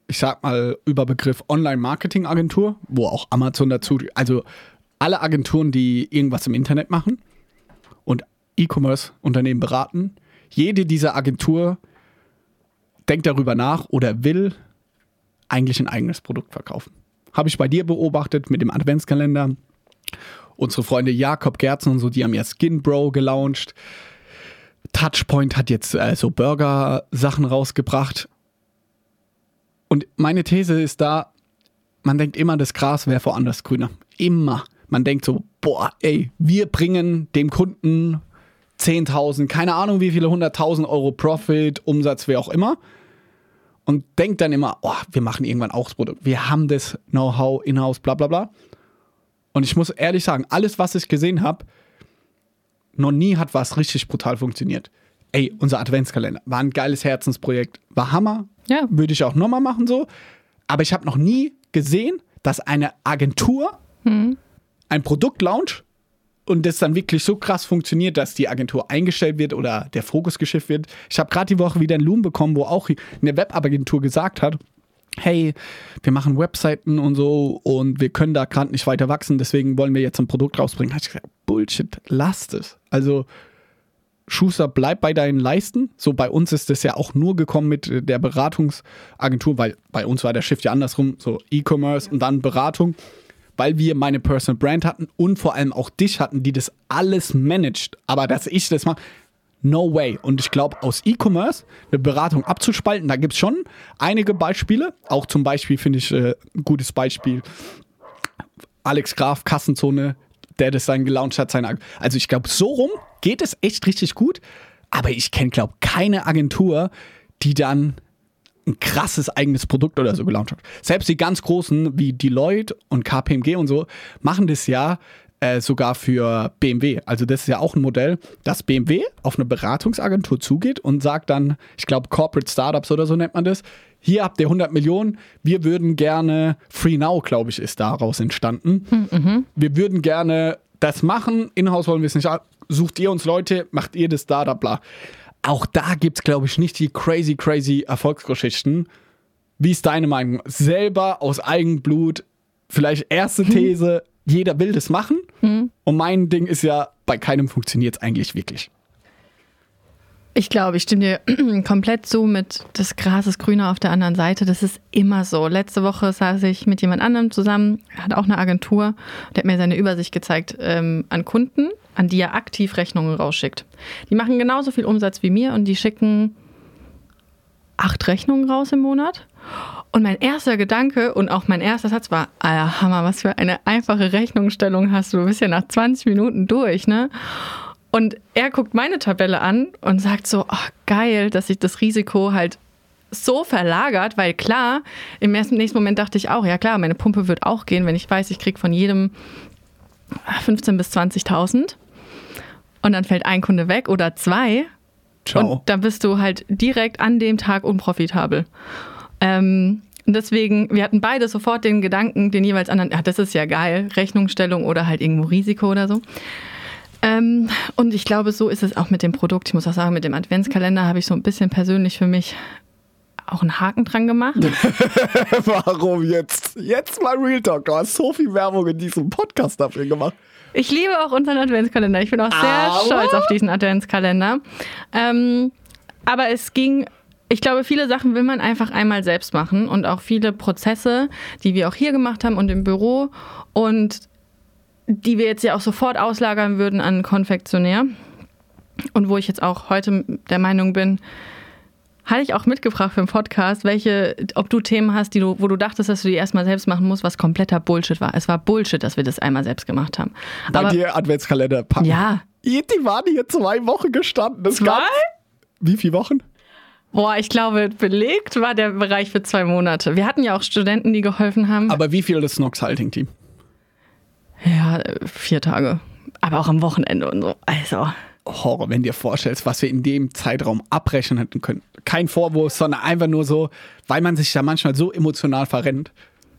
ich sag mal, Überbegriff Online-Marketing-Agentur, wo auch Amazon dazu, also alle Agenturen, die irgendwas im Internet machen und E-Commerce-Unternehmen beraten, jede dieser Agentur denkt darüber nach oder will eigentlich ein eigenes Produkt verkaufen. Habe ich bei dir beobachtet mit dem Adventskalender. Unsere Freunde Jakob Gerzen und so, die haben ja Skin Bro gelauncht. Touchpoint hat jetzt äh, so Burger-Sachen rausgebracht. Und meine These ist da, man denkt immer, das Gras wäre woanders grüner. Immer. Man denkt so, boah, ey, wir bringen dem Kunden 10.000, keine Ahnung wie viele 100.000 Euro Profit, Umsatz, wer auch immer und denkt dann immer, oh, wir machen irgendwann auch das Produkt. Wir haben das Know-how in-house, bla bla bla. Und ich muss ehrlich sagen, alles, was ich gesehen habe, noch nie hat was richtig brutal funktioniert. Ey, unser Adventskalender war ein geiles Herzensprojekt, war Hammer. Ja. Würde ich auch nochmal machen so. Aber ich habe noch nie gesehen, dass eine Agentur hm. Ein Produkt launcht und das dann wirklich so krass funktioniert, dass die Agentur eingestellt wird oder der Fokus geschifft wird. Ich habe gerade die Woche wieder einen Loom bekommen, wo auch eine Webagentur gesagt hat, hey, wir machen Webseiten und so und wir können da gerade nicht weiter wachsen, deswegen wollen wir jetzt ein Produkt rausbringen. Habe ich gesagt, Bullshit, lasst es. Also Schuster, bleib bei deinen Leisten. So bei uns ist das ja auch nur gekommen mit der Beratungsagentur, weil bei uns war der Shift ja andersrum, so E-Commerce und dann Beratung weil wir meine Personal Brand hatten und vor allem auch dich hatten, die das alles managt. Aber dass ich das mache, no way. Und ich glaube, aus E-Commerce eine Beratung abzuspalten, da gibt es schon einige Beispiele. Auch zum Beispiel finde ich äh, ein gutes Beispiel Alex Graf, Kassenzone, der das dann gelauncht hat. Seine also ich glaube, so rum geht es echt richtig gut. Aber ich kenne, glaube keine Agentur, die dann ein krasses eigenes Produkt oder so gelauncht hat. Selbst die ganz großen wie Deloitte und KPMG und so machen das ja äh, sogar für BMW. Also das ist ja auch ein Modell, dass BMW auf eine Beratungsagentur zugeht und sagt dann, ich glaube Corporate Startups oder so nennt man das, hier habt ihr 100 Millionen, wir würden gerne, Free Now glaube ich ist daraus entstanden, mhm. wir würden gerne das machen, in-house wollen wir es nicht, sucht ihr uns Leute, macht ihr das Startup, bla auch da gibt es, glaube ich, nicht die crazy, crazy Erfolgsgeschichten. Wie ist deine Meinung? Selber aus Eigenblut, vielleicht erste hm. These, jeder will das machen. Hm. Und mein Ding ist ja, bei keinem funktioniert es eigentlich wirklich. Ich glaube, ich stimme dir [clears throat] komplett zu mit das Gras ist grüner auf der anderen Seite. Das ist immer so. Letzte Woche saß ich mit jemand anderem zusammen, hat auch eine Agentur, der hat mir seine Übersicht gezeigt ähm, an Kunden, an die er aktiv Rechnungen rausschickt. Die machen genauso viel Umsatz wie mir und die schicken acht Rechnungen raus im Monat. Und mein erster Gedanke und auch mein erster Satz war, Alter, Hammer, was für eine einfache Rechnungsstellung hast du. Du bist ja nach 20 Minuten durch, ne? Und er guckt meine Tabelle an und sagt so, oh, geil, dass sich das Risiko halt so verlagert, weil klar, im ersten nächsten Moment dachte ich auch, ja klar, meine Pumpe wird auch gehen, wenn ich weiß, ich kriege von jedem 15.000 bis 20.000 und dann fällt ein Kunde weg oder zwei Ciao. und dann bist du halt direkt an dem Tag unprofitabel. Ähm, und deswegen, wir hatten beide sofort den Gedanken, den jeweils anderen, ja, das ist ja geil, Rechnungsstellung oder halt irgendwo Risiko oder so. Ähm, und ich glaube, so ist es auch mit dem Produkt. Ich muss auch sagen, mit dem Adventskalender habe ich so ein bisschen persönlich für mich auch einen Haken dran gemacht. [laughs] Warum jetzt? Jetzt mal Real Talk. Du hast so viel Werbung in diesem Podcast dafür gemacht. Ich liebe auch unseren Adventskalender. Ich bin auch sehr Aber- stolz auf diesen Adventskalender. Ähm, aber es ging, ich glaube, viele Sachen will man einfach einmal selbst machen und auch viele Prozesse, die wir auch hier gemacht haben und im Büro und die wir jetzt ja auch sofort auslagern würden an Konfektionär. Und wo ich jetzt auch heute der Meinung bin, hatte ich auch mitgebracht für den Podcast, welche, ob du Themen hast, die du, wo du dachtest, dass du die erstmal selbst machen musst, was kompletter Bullshit war. Es war Bullshit, dass wir das einmal selbst gemacht haben. Bei Aber dir Adventskalender packen. ja, Die waren hier zwei Wochen gestanden. Das Zwei? Wie viele Wochen? boah, ich glaube, belegt war der Bereich für zwei Monate. Wir hatten ja auch Studenten, die geholfen haben. Aber wie viel das Snox Halting Team? Ja, vier Tage. Aber auch am Wochenende und so. Also. Horror, wenn dir vorstellst, was wir in dem Zeitraum abbrechen hätten können. Kein Vorwurf, sondern einfach nur so, weil man sich da manchmal so emotional verrennt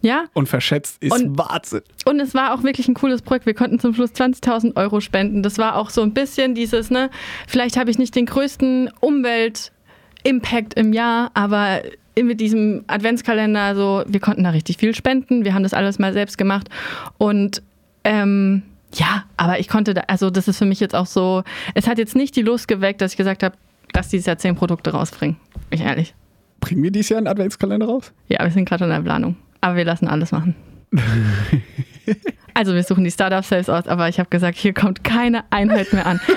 Ja, und verschätzt, ist Und- Wahnsinn. Und es war auch wirklich ein cooles Projekt. Wir konnten zum Schluss 20.000 Euro spenden. Das war auch so ein bisschen dieses, ne, vielleicht habe ich nicht den größten Umwelt-Impact im Jahr, aber mit diesem Adventskalender, so, wir konnten da richtig viel spenden. Wir haben das alles mal selbst gemacht. Und ähm, ja, aber ich konnte da, also das ist für mich jetzt auch so, es hat jetzt nicht die Lust geweckt, dass ich gesagt habe, lass dieses Jahr zehn Produkte rausbringen. Ich ehrlich. Bringen wir dieses Jahr einen Adventskalender raus? Ja, wir sind gerade in der Planung. Aber wir lassen alles machen. [laughs] Also wir suchen die Startups selbst aus, aber ich habe gesagt, hier kommt keine Einheit mehr an. [laughs]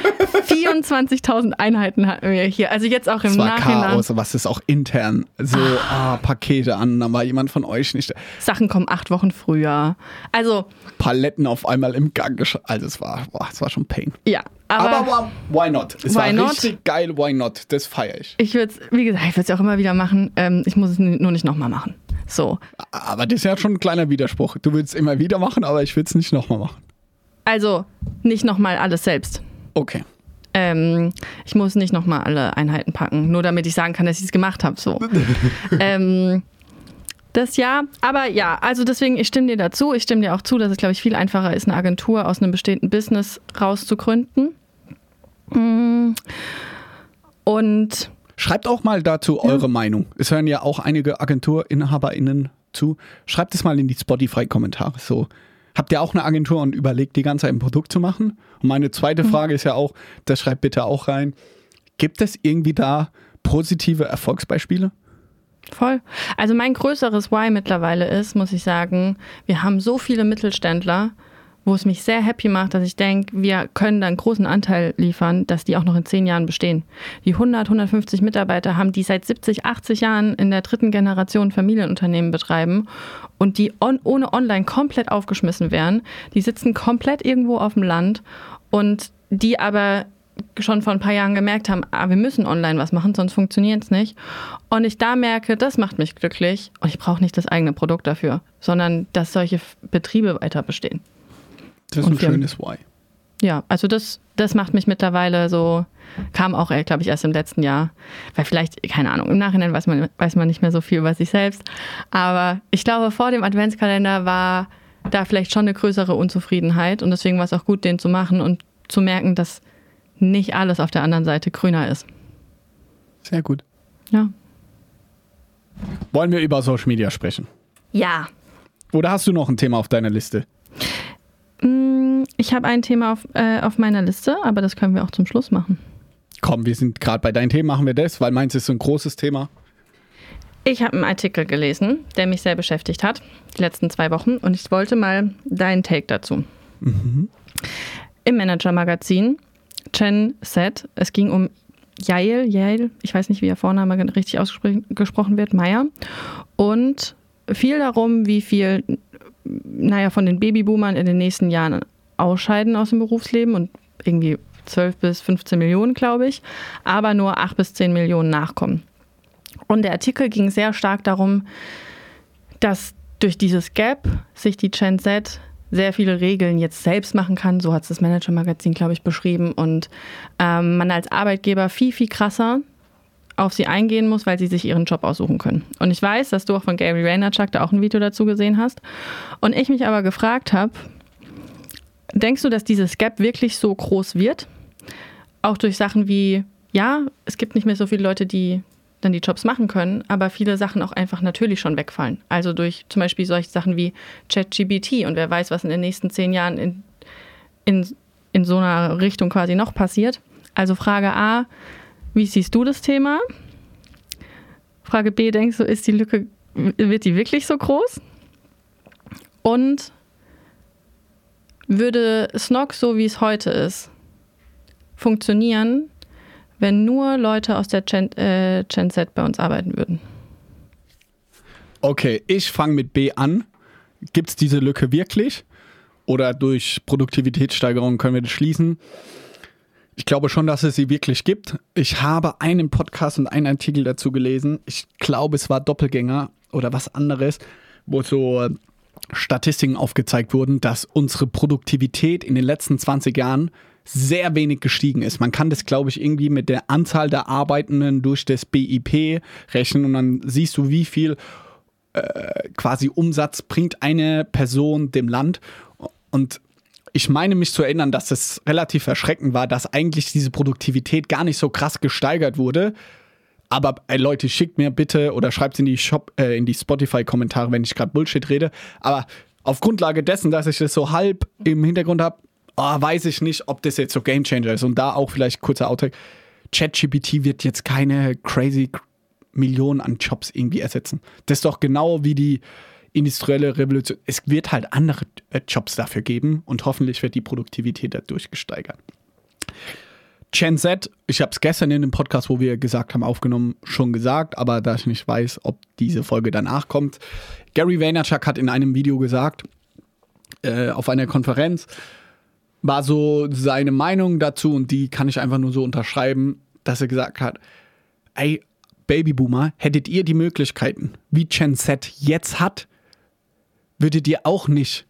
24.000 Einheiten hatten wir hier. Also jetzt auch im Es war Nachhinein. Chaos, was ist auch intern so ah, Pakete an, dann war jemand von euch nicht. Sachen kommen acht Wochen früher. Also Paletten auf einmal im Gang. Also es war, boah, es war schon Pain. ja, aber, Aber, why not? Es war Why not? richtig geil, why not? Das feiere ich. ich würde es, wie gesagt, ich würde es auch immer wieder machen. Ähm, ich muss es nur nicht nochmal machen. So. Aber das ist ja schon ein kleiner Widerspruch. Du willst es immer wieder machen, aber ich will es nicht nochmal machen. Also nicht nochmal alles selbst. Okay. Ähm, ich muss nicht nochmal alle Einheiten packen, nur damit ich sagen kann, dass ich es gemacht habe. So. [laughs] ähm, das ja, aber ja, also deswegen, ich stimme dir dazu. Ich stimme dir auch zu, dass es, glaube ich, viel einfacher ist, eine Agentur aus einem bestehenden Business rauszugründen. Mm. Und Schreibt auch mal dazu eure Meinung. Es hören ja auch einige AgenturinhaberInnen zu. Schreibt es mal in die Spotify-Kommentare. So, habt ihr auch eine Agentur und überlegt, die ganze Zeit ein Produkt zu machen? Und meine zweite Frage ist ja auch, das schreibt bitte auch rein. Gibt es irgendwie da positive Erfolgsbeispiele? Voll. Also mein größeres Why mittlerweile ist, muss ich sagen, wir haben so viele Mittelständler, wo es mich sehr happy macht, dass ich denke, wir können da einen großen Anteil liefern, dass die auch noch in zehn Jahren bestehen. Die 100, 150 Mitarbeiter haben, die seit 70, 80 Jahren in der dritten Generation Familienunternehmen betreiben und die on, ohne Online komplett aufgeschmissen wären. Die sitzen komplett irgendwo auf dem Land und die aber schon vor ein paar Jahren gemerkt haben, ah, wir müssen online was machen, sonst funktioniert es nicht. Und ich da merke, das macht mich glücklich und ich brauche nicht das eigene Produkt dafür, sondern dass solche Betriebe weiter bestehen. Das ist Und ein schönes Why. Ja, also das, das macht mich mittlerweile so, kam auch, glaube ich, erst im letzten Jahr. Weil vielleicht, keine Ahnung, im Nachhinein weiß man, weiß man nicht mehr so viel über sich selbst. Aber ich glaube, vor dem Adventskalender war da vielleicht schon eine größere Unzufriedenheit und deswegen war es auch gut, den zu machen und zu merken, dass nicht alles auf der anderen Seite grüner ist. Sehr gut. Ja. Wollen wir über Social Media sprechen? Ja. Oder hast du noch ein Thema auf deiner Liste? Mm, Ich habe ein Thema auf, äh, auf meiner Liste, aber das können wir auch zum Schluss machen. Komm, wir sind gerade bei deinen Themen, machen wir das, weil meins ist so ein großes Thema. Ich habe einen Artikel gelesen, der mich sehr beschäftigt hat, die letzten zwei Wochen, und ich wollte mal deinen Take dazu. Mhm. Im Manager-Magazin, Chen Set, es ging um Yael, Yael, ich weiß nicht, wie ihr Vorname richtig ausgesprochen wird, Meier, und viel darum, wie viel, naja, von den Babyboomern in den nächsten Jahren ausscheiden aus dem Berufsleben und irgendwie 12 bis 15 Millionen, glaube ich, aber nur 8 bis 10 Millionen nachkommen. Und der Artikel ging sehr stark darum, dass durch dieses Gap sich die Gen Z sehr viele Regeln jetzt selbst machen kann. So hat es das Manager-Magazin, glaube ich, beschrieben. Und ähm, man als Arbeitgeber viel, viel krasser auf sie eingehen muss, weil sie sich ihren Job aussuchen können. Und ich weiß, dass du auch von Gary Vaynerchuk da auch ein Video dazu gesehen hast. Und ich mich aber gefragt habe, denkst du, dass dieses Gap wirklich so groß wird? Auch durch Sachen wie, ja, es gibt nicht mehr so viele Leute, die dann die Jobs machen können, aber viele Sachen auch einfach natürlich schon wegfallen. Also durch zum Beispiel solche Sachen wie ChatGBT und wer weiß, was in den nächsten zehn Jahren in, in, in so einer Richtung quasi noch passiert. Also Frage A, wie siehst du das Thema? Frage B, denkst du, ist die Lücke, wird die wirklich so groß? Und würde Snog, so wie es heute ist, funktionieren, wenn nur Leute aus der Gen, äh, Gen Z bei uns arbeiten würden? Okay, ich fange mit B an. Gibt es diese Lücke wirklich? Oder durch Produktivitätssteigerung können wir das schließen? Ich glaube schon, dass es sie wirklich gibt. Ich habe einen Podcast und einen Artikel dazu gelesen. Ich glaube, es war Doppelgänger oder was anderes, wo so äh, Statistiken aufgezeigt wurden, dass unsere Produktivität in den letzten 20 Jahren sehr wenig gestiegen ist. Man kann das, glaube ich, irgendwie mit der Anzahl der Arbeitenden durch das BIP rechnen und dann siehst du, wie viel äh, quasi Umsatz bringt eine Person dem Land. Und ich meine mich zu erinnern, dass es relativ erschreckend war, dass eigentlich diese Produktivität gar nicht so krass gesteigert wurde. Aber ey, Leute, schickt mir bitte oder schreibt es in die äh, in die Spotify-Kommentare, wenn ich gerade Bullshit rede. Aber auf Grundlage dessen, dass ich das so halb im Hintergrund habe, oh, weiß ich nicht, ob das jetzt so Gamechanger ist. Und da auch vielleicht kurzer Outtake. ChatGPT wird jetzt keine crazy Millionen an Jobs irgendwie ersetzen. Das ist doch genau wie die industrielle Revolution. Es wird halt andere äh, Jobs dafür geben und hoffentlich wird die Produktivität dadurch gesteigert. Gen Z, ich habe es gestern in dem Podcast, wo wir gesagt haben, aufgenommen, schon gesagt, aber da ich nicht weiß, ob diese Folge danach kommt. Gary Vaynerchuk hat in einem Video gesagt, äh, auf einer Konferenz, war so seine Meinung dazu und die kann ich einfach nur so unterschreiben, dass er gesagt hat, ey, Babyboomer, hättet ihr die Möglichkeiten, wie Gen Z jetzt hat, würdet ihr auch nicht,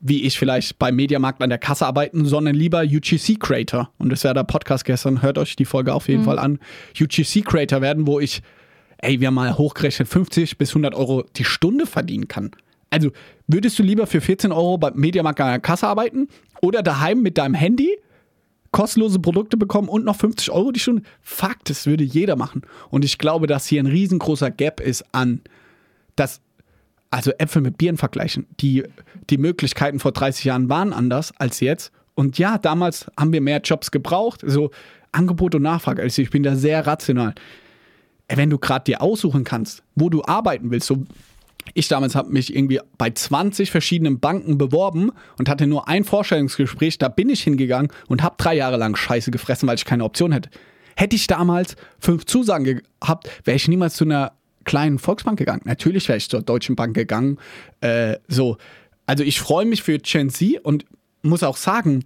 wie ich vielleicht beim Mediamarkt an der Kasse arbeiten, sondern lieber UGC Creator. Und das wäre der Podcast gestern, hört euch die Folge auf jeden mhm. Fall an. UGC Creator werden, wo ich, ey, wir mal hochgerechnet 50 bis 100 Euro die Stunde verdienen kann. Also würdest du lieber für 14 Euro beim Mediamarkt an der Kasse arbeiten oder daheim mit deinem Handy kostenlose Produkte bekommen und noch 50 Euro die Stunde? Fakt, das würde jeder machen. Und ich glaube, dass hier ein riesengroßer Gap ist an, dass, also Äpfel mit Bieren vergleichen. Die, die Möglichkeiten vor 30 Jahren waren anders als jetzt. Und ja, damals haben wir mehr Jobs gebraucht. So Angebot und Nachfrage. Also ich bin da sehr rational. Wenn du gerade dir aussuchen kannst, wo du arbeiten willst, so ich damals habe mich irgendwie bei 20 verschiedenen Banken beworben und hatte nur ein Vorstellungsgespräch. Da bin ich hingegangen und habe drei Jahre lang Scheiße gefressen, weil ich keine Option hätte. Hätte ich damals fünf Zusagen gehabt, wäre ich niemals zu einer kleinen Volksbank gegangen. Natürlich wäre ich zur Deutschen Bank gegangen. Äh, so, also ich freue mich für Gen Z und muss auch sagen,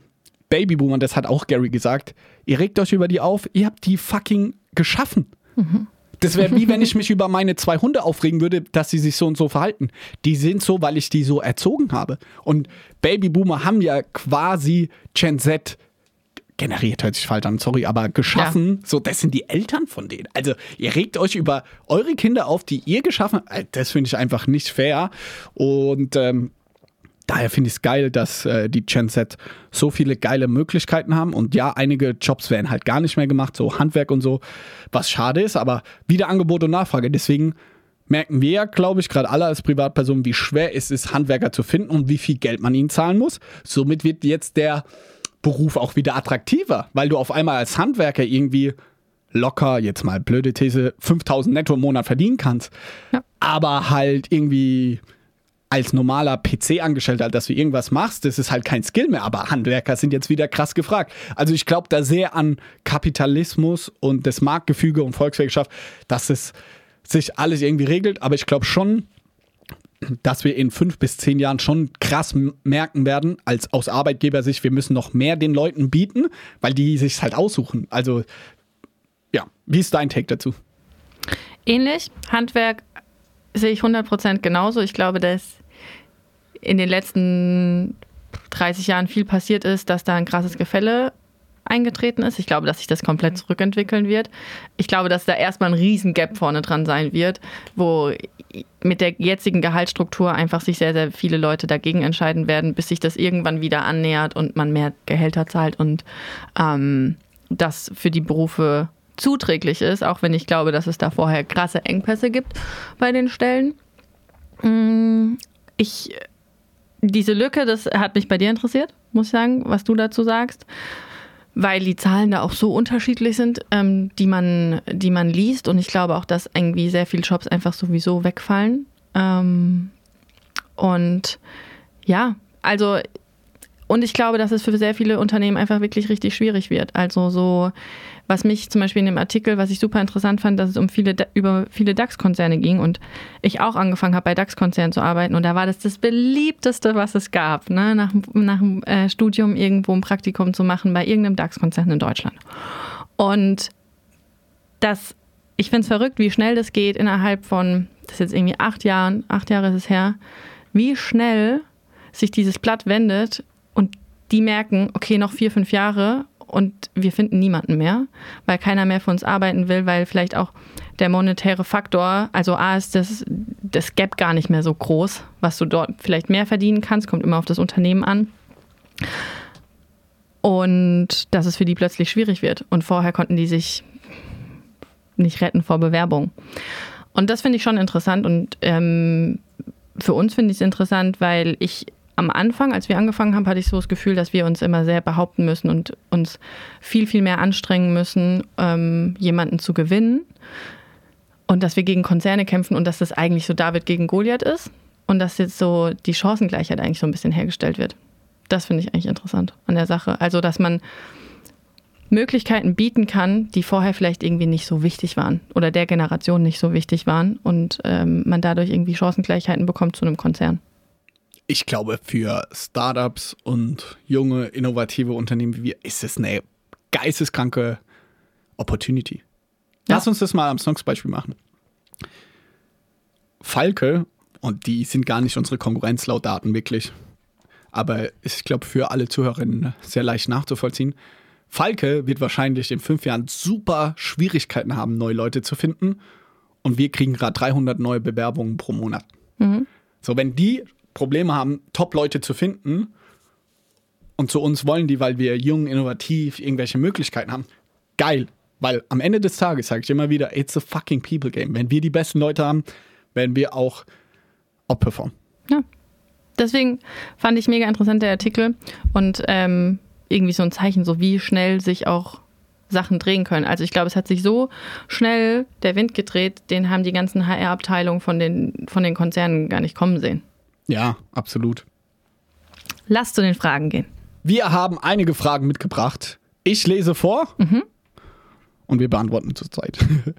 Babyboomer, das hat auch Gary gesagt, ihr regt euch über die auf, ihr habt die fucking geschaffen. Mhm. Das wäre [laughs] wie wenn ich mich über meine zwei Hunde aufregen würde, dass sie sich so und so verhalten. Die sind so, weil ich die so erzogen habe. Und Babyboomer haben ja quasi Gen Z generiert, hört sich falsch an, sorry, aber geschaffen. Ja. So, das sind die Eltern von denen. Also, ihr regt euch über eure Kinder auf, die ihr geschaffen habt. Äh, das finde ich einfach nicht fair. Und ähm, daher finde ich es geil, dass äh, die Gen Z so viele geile Möglichkeiten haben. Und ja, einige Jobs werden halt gar nicht mehr gemacht, so Handwerk und so, was schade ist, aber wieder Angebot und Nachfrage. Deswegen merken wir ja, glaube ich, gerade alle als Privatpersonen, wie schwer es ist, Handwerker zu finden und wie viel Geld man ihnen zahlen muss. Somit wird jetzt der Beruf auch wieder attraktiver, weil du auf einmal als Handwerker irgendwie locker, jetzt mal blöde These, 5000 netto im Monat verdienen kannst. Ja. Aber halt irgendwie als normaler PC-Angestellter, dass du irgendwas machst, das ist halt kein Skill mehr. Aber Handwerker sind jetzt wieder krass gefragt. Also ich glaube da sehr an Kapitalismus und das Marktgefüge und Volkswirtschaft, dass es sich alles irgendwie regelt. Aber ich glaube schon, dass wir in fünf bis zehn Jahren schon krass merken werden, als aus Arbeitgebersicht, wir müssen noch mehr den Leuten bieten, weil die sich halt aussuchen. Also ja, wie ist dein Take dazu? Ähnlich. Handwerk sehe ich 100% genauso. Ich glaube, dass in den letzten 30 Jahren viel passiert ist, dass da ein krasses Gefälle eingetreten ist. Ich glaube, dass sich das komplett zurückentwickeln wird. Ich glaube, dass da erstmal ein riesen Gap vorne dran sein wird, wo mit der jetzigen Gehaltsstruktur einfach sich sehr, sehr viele Leute dagegen entscheiden werden, bis sich das irgendwann wieder annähert und man mehr Gehälter zahlt und ähm, das für die Berufe zuträglich ist, auch wenn ich glaube, dass es da vorher krasse Engpässe gibt bei den Stellen. Mm, ich, diese Lücke, das hat mich bei dir interessiert, muss ich sagen, was du dazu sagst weil die Zahlen da auch so unterschiedlich sind, ähm, die, man, die man liest. Und ich glaube auch, dass irgendwie sehr viele Jobs einfach sowieso wegfallen. Ähm, und ja, also und ich glaube, dass es für sehr viele Unternehmen einfach wirklich richtig schwierig wird. Also so, was mich zum Beispiel in dem Artikel, was ich super interessant fand, dass es um viele über viele DAX-Konzerne ging und ich auch angefangen habe, bei DAX-Konzernen zu arbeiten. Und da war das das beliebteste, was es gab, ne? nach, nach dem äh, Studium irgendwo ein Praktikum zu machen bei irgendeinem DAX-Konzern in Deutschland. Und das, ich finde es verrückt, wie schnell das geht innerhalb von, das ist jetzt irgendwie acht Jahren, acht Jahre ist es her, wie schnell sich dieses Blatt wendet und die merken, okay, noch vier, fünf Jahre und wir finden niemanden mehr, weil keiner mehr für uns arbeiten will, weil vielleicht auch der monetäre Faktor, also A ist das, das Gap gar nicht mehr so groß, was du dort vielleicht mehr verdienen kannst, kommt immer auf das Unternehmen an. Und dass es für die plötzlich schwierig wird. Und vorher konnten die sich nicht retten vor Bewerbung. Und das finde ich schon interessant und ähm, für uns finde ich es interessant, weil ich am Anfang, als wir angefangen haben, hatte ich so das Gefühl, dass wir uns immer sehr behaupten müssen und uns viel, viel mehr anstrengen müssen, ähm, jemanden zu gewinnen. Und dass wir gegen Konzerne kämpfen und dass das eigentlich so David gegen Goliath ist. Und dass jetzt so die Chancengleichheit eigentlich so ein bisschen hergestellt wird. Das finde ich eigentlich interessant an der Sache. Also, dass man Möglichkeiten bieten kann, die vorher vielleicht irgendwie nicht so wichtig waren oder der Generation nicht so wichtig waren und ähm, man dadurch irgendwie Chancengleichheiten bekommt zu einem Konzern ich glaube, für Startups und junge, innovative Unternehmen wie wir ist es eine geisteskranke Opportunity. Ja. Lass uns das mal am Songs-Beispiel machen. Falke, und die sind gar nicht unsere Konkurrenz laut Daten wirklich, aber ich glaube für alle Zuhörerinnen sehr leicht nachzuvollziehen. Falke wird wahrscheinlich in fünf Jahren super Schwierigkeiten haben, neue Leute zu finden. Und wir kriegen gerade 300 neue Bewerbungen pro Monat. Mhm. So, wenn die Probleme haben, Top-Leute zu finden. Und zu uns wollen die, weil wir jung, innovativ, irgendwelche Möglichkeiten haben. Geil. Weil am Ende des Tages sage ich immer wieder, it's a fucking people game. Wenn wir die besten Leute haben, werden wir auch outperformen. Ja. Deswegen fand ich mega interessant der Artikel und ähm, irgendwie so ein Zeichen, so wie schnell sich auch Sachen drehen können. Also ich glaube, es hat sich so schnell der Wind gedreht, den haben die ganzen HR-Abteilungen von den, von den Konzernen gar nicht kommen sehen. Ja, absolut. Lass zu den Fragen gehen. Wir haben einige Fragen mitgebracht. Ich lese vor mhm. und wir beantworten zur Zeit. [laughs]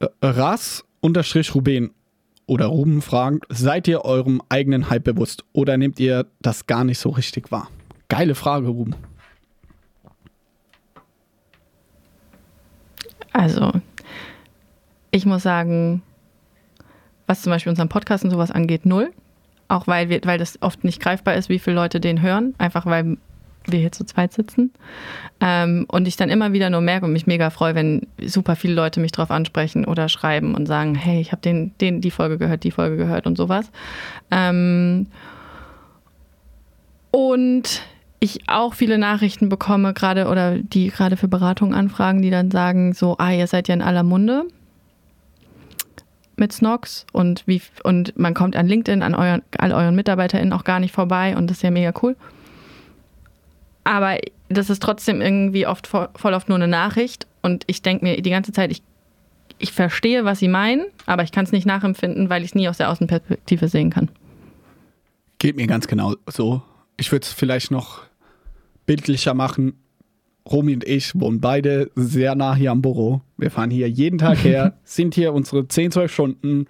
Äh, Ras unterstrich Ruben oder Ruben fragen, seid ihr eurem eigenen Hype bewusst oder nehmt ihr das gar nicht so richtig wahr? Geile Frage, Ruben. Also, ich muss sagen, was zum Beispiel unseren Podcast und sowas angeht, null. Auch weil, wir, weil das oft nicht greifbar ist, wie viele Leute den hören, einfach weil wir hier zu zweit sitzen. Ähm, und ich dann immer wieder nur merke und mich mega freue, wenn super viele Leute mich drauf ansprechen oder schreiben und sagen, hey, ich habe den, den, die Folge gehört, die Folge gehört und sowas. Ähm, und ich auch viele Nachrichten bekomme, gerade oder die gerade für Beratungen anfragen, die dann sagen, so, ah, ihr seid ja in aller Munde mit Snox und wie und man kommt an LinkedIn an euren all euren MitarbeiterInnen auch gar nicht vorbei und das ist ja mega cool. aber das ist trotzdem irgendwie oft voll, oft nur eine Nachricht und ich denke mir die ganze Zeit, ich, ich verstehe, was sie meinen, aber ich kann es nicht nachempfinden, weil ich es nie aus der Außenperspektive sehen kann. Geht mir ganz genau so. Ich würde es vielleicht noch bildlicher machen. Romy und ich wohnen beide sehr nah hier am Büro. Wir fahren hier jeden Tag her, [laughs] sind hier unsere 10, 12 Stunden,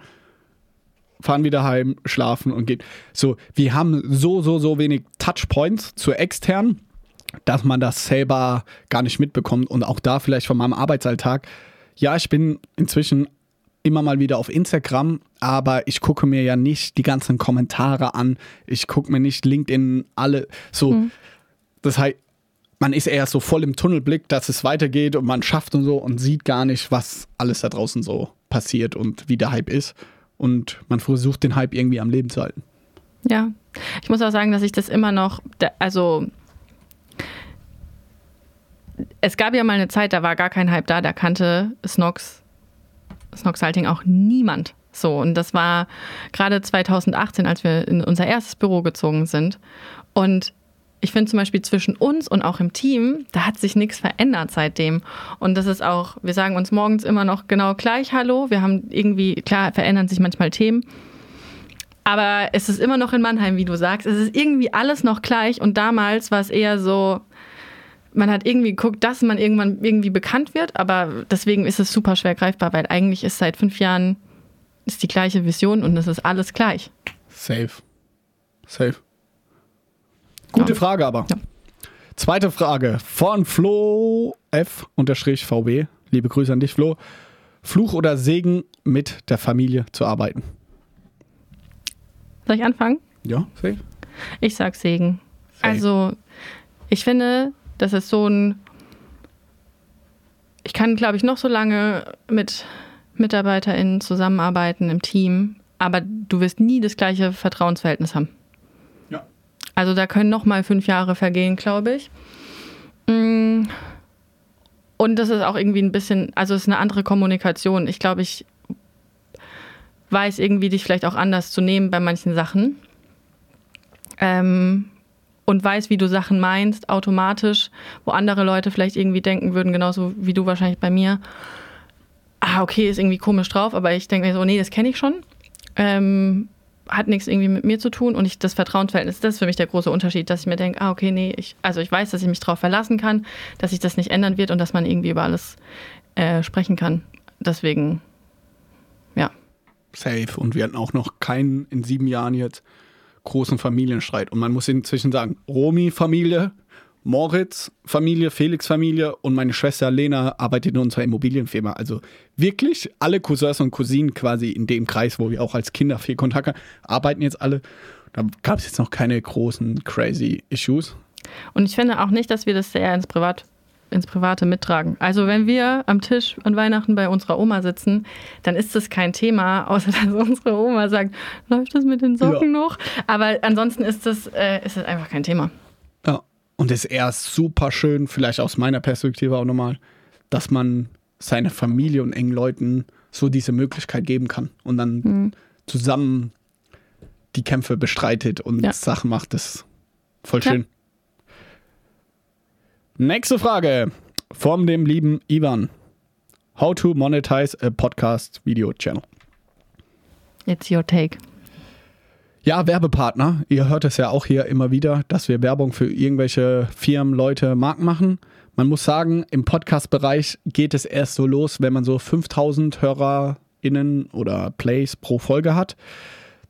fahren wieder heim, schlafen und gehen. So, wir haben so, so, so wenig Touchpoints zu extern, dass man das selber gar nicht mitbekommt. Und auch da vielleicht von meinem Arbeitsalltag. Ja, ich bin inzwischen immer mal wieder auf Instagram, aber ich gucke mir ja nicht die ganzen Kommentare an. Ich gucke mir nicht LinkedIn alle so. Mhm. Das heißt, man ist eher so voll im Tunnelblick, dass es weitergeht und man schafft und so und sieht gar nicht, was alles da draußen so passiert und wie der Hype ist. Und man versucht den Hype irgendwie am Leben zu halten. Ja, ich muss auch sagen, dass ich das immer noch, also es gab ja mal eine Zeit, da war gar kein Hype da, da kannte Snox, Snox Salting auch niemand. So, und das war gerade 2018, als wir in unser erstes Büro gezogen sind. Und ich finde zum Beispiel zwischen uns und auch im Team, da hat sich nichts verändert seitdem. Und das ist auch, wir sagen uns morgens immer noch genau gleich Hallo. Wir haben irgendwie, klar, verändern sich manchmal Themen. Aber es ist immer noch in Mannheim, wie du sagst. Es ist irgendwie alles noch gleich. Und damals war es eher so, man hat irgendwie geguckt, dass man irgendwann irgendwie bekannt wird. Aber deswegen ist es super schwer greifbar, weil eigentlich ist seit fünf Jahren ist die gleiche Vision und es ist alles gleich. Safe. Safe. Gute Ja. Frage aber. Ja. Zweite Frage von Flo F-VW. Liebe Grüße an dich, Flo. Fluch oder Segen, mit der Familie zu arbeiten? Soll ich anfangen? Ja, safe. Ich sag Segen. Safe. Also, ich finde, das ist so ein. Ich kann, glaube ich, noch so lange mit MitarbeiterInnen zusammenarbeiten im Team, aber du wirst nie das gleiche Vertrauensverhältnis haben. Also da können noch mal fünf Jahre vergehen, glaube ich. Mm. Und das ist auch irgendwie ein bisschen, also es ist eine andere Kommunikation. Ich glaube, ich weiß irgendwie, dich vielleicht auch anders zu nehmen bei manchen Sachen. Ähm, und weiß, wie du Sachen meinst, automatisch, wo andere Leute vielleicht irgendwie denken würden, genauso wie du wahrscheinlich bei mir. Ah, okay, ist irgendwie komisch drauf, aber ich denke mir so, nee, das kenne ich schon. Ähm, hat nichts irgendwie mit mir zu tun und ich das Vertrauensverhältnis, das ist für mich der große Unterschied, dass ich mir denke, ah, okay, nee, ich, also ich weiß, dass ich mich darauf verlassen kann, dass sich das nicht ändern wird und dass man irgendwie über alles äh, sprechen kann. Deswegen, ja. Safe. Und wir hatten auch noch keinen in sieben Jahren jetzt großen Familienstreit. Und man muss inzwischen sagen, Romy-Familie, Moritz-Familie, Felix-Familie und meine Schwester Lena arbeitet in unserer Immobilienfirma. Also wirklich alle Cousins und Cousinen quasi in dem Kreis, wo wir auch als Kinder viel Kontakt haben, arbeiten jetzt alle. Da gab es jetzt noch keine großen crazy Issues. Und ich finde auch nicht, dass wir das sehr ins, Privat, ins Private mittragen. Also wenn wir am Tisch an Weihnachten bei unserer Oma sitzen, dann ist das kein Thema, [laughs] außer dass unsere Oma sagt, läuft das mit den Socken noch? Aber ansonsten ist das, äh, ist das einfach kein Thema. Ja. Und es ist eher super schön, vielleicht aus meiner Perspektive auch nochmal, dass man seiner Familie und engen Leuten so diese Möglichkeit geben kann und dann zusammen die Kämpfe bestreitet und Ja. Sachen macht. Das ist voll Ja. schön. Nächste Frage von dem lieben Ivan. How to monetize a podcast video channel. It's your take. Ja, Werbepartner. Ihr hört es ja auch hier immer wieder, dass wir Werbung für irgendwelche Firmen, Leute, Marken machen. Man muss sagen, im Podcast-Bereich geht es erst so los, wenn man so 5000 HörerInnen oder Plays pro Folge hat.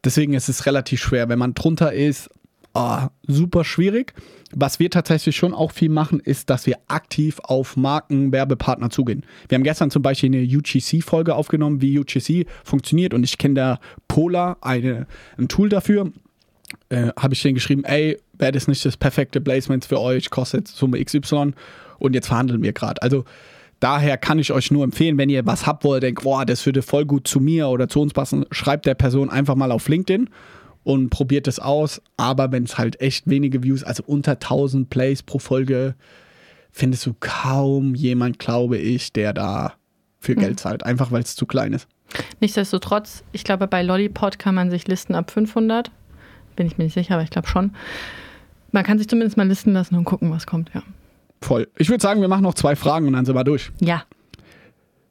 Deswegen ist es relativ schwer. Wenn man drunter ist, ah, super schwierig. Was wir tatsächlich schon auch viel machen, ist, dass wir aktiv auf Marken, Werbepartner zugehen. Wir haben gestern zum Beispiel eine UGC-Folge aufgenommen, wie UGC funktioniert. Und ich kenne da Polar, eine, ein Tool dafür. Äh, Habe ich denen geschrieben, ey, wäre das nicht das perfekte Placement für euch, kostet Summe XY. Und jetzt verhandeln wir gerade. Also daher kann ich euch nur empfehlen, wenn ihr was habt, wo ihr denkt, boah, das würde voll gut zu mir oder zu uns passen, schreibt der Person einfach mal auf LinkedIn und probiert es aus. Aber wenn es halt echt wenige Views, also unter 1000 Plays pro Folge, findest du kaum jemand, glaube ich, der da für Geld zahlt. Einfach weil es zu klein ist. Nichtsdestotrotz, ich glaube, bei Lollipod kann man sich listen ab 500. Bin ich mir nicht sicher, aber ich glaube schon. Man kann sich zumindest mal listen lassen und gucken, was kommt, ja. Voll. Ich würde sagen, wir machen noch zwei Fragen und dann sind wir durch. Ja.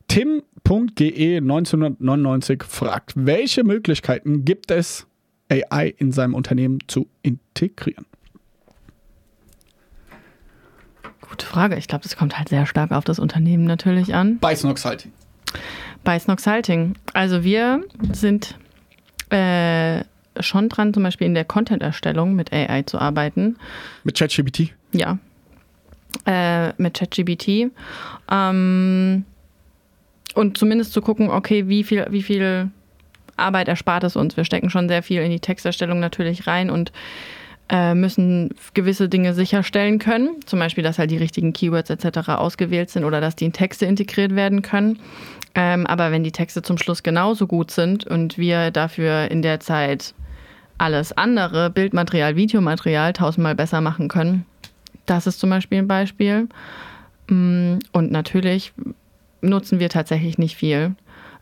Tim.ge 1999 fragt, welche Möglichkeiten gibt es, AI in seinem Unternehmen zu integrieren? Gute Frage. Ich glaube, das kommt halt sehr stark auf das Unternehmen natürlich an. Bei Snox Halting. Bei Snox Halting. Also wir sind äh, schon dran, zum Beispiel in der Content-Erstellung mit AI zu arbeiten. Mit ChatGPT? Ja. Äh, mit ChatGPT. Ähm, und zumindest zu gucken, okay, wie viel, wie viel Arbeit erspart es uns. Wir stecken schon sehr viel in die Texterstellung natürlich rein und äh, müssen gewisse Dinge sicherstellen können. Zum Beispiel, dass halt die richtigen Keywords etc. ausgewählt sind oder dass die in Texte integriert werden können. Ähm, aber wenn die Texte zum Schluss genauso gut sind und wir dafür in der Zeit alles andere, Bildmaterial, Videomaterial, tausendmal besser machen können, das ist zum Beispiel ein Beispiel. Mm, und natürlich nutzen wir tatsächlich nicht viel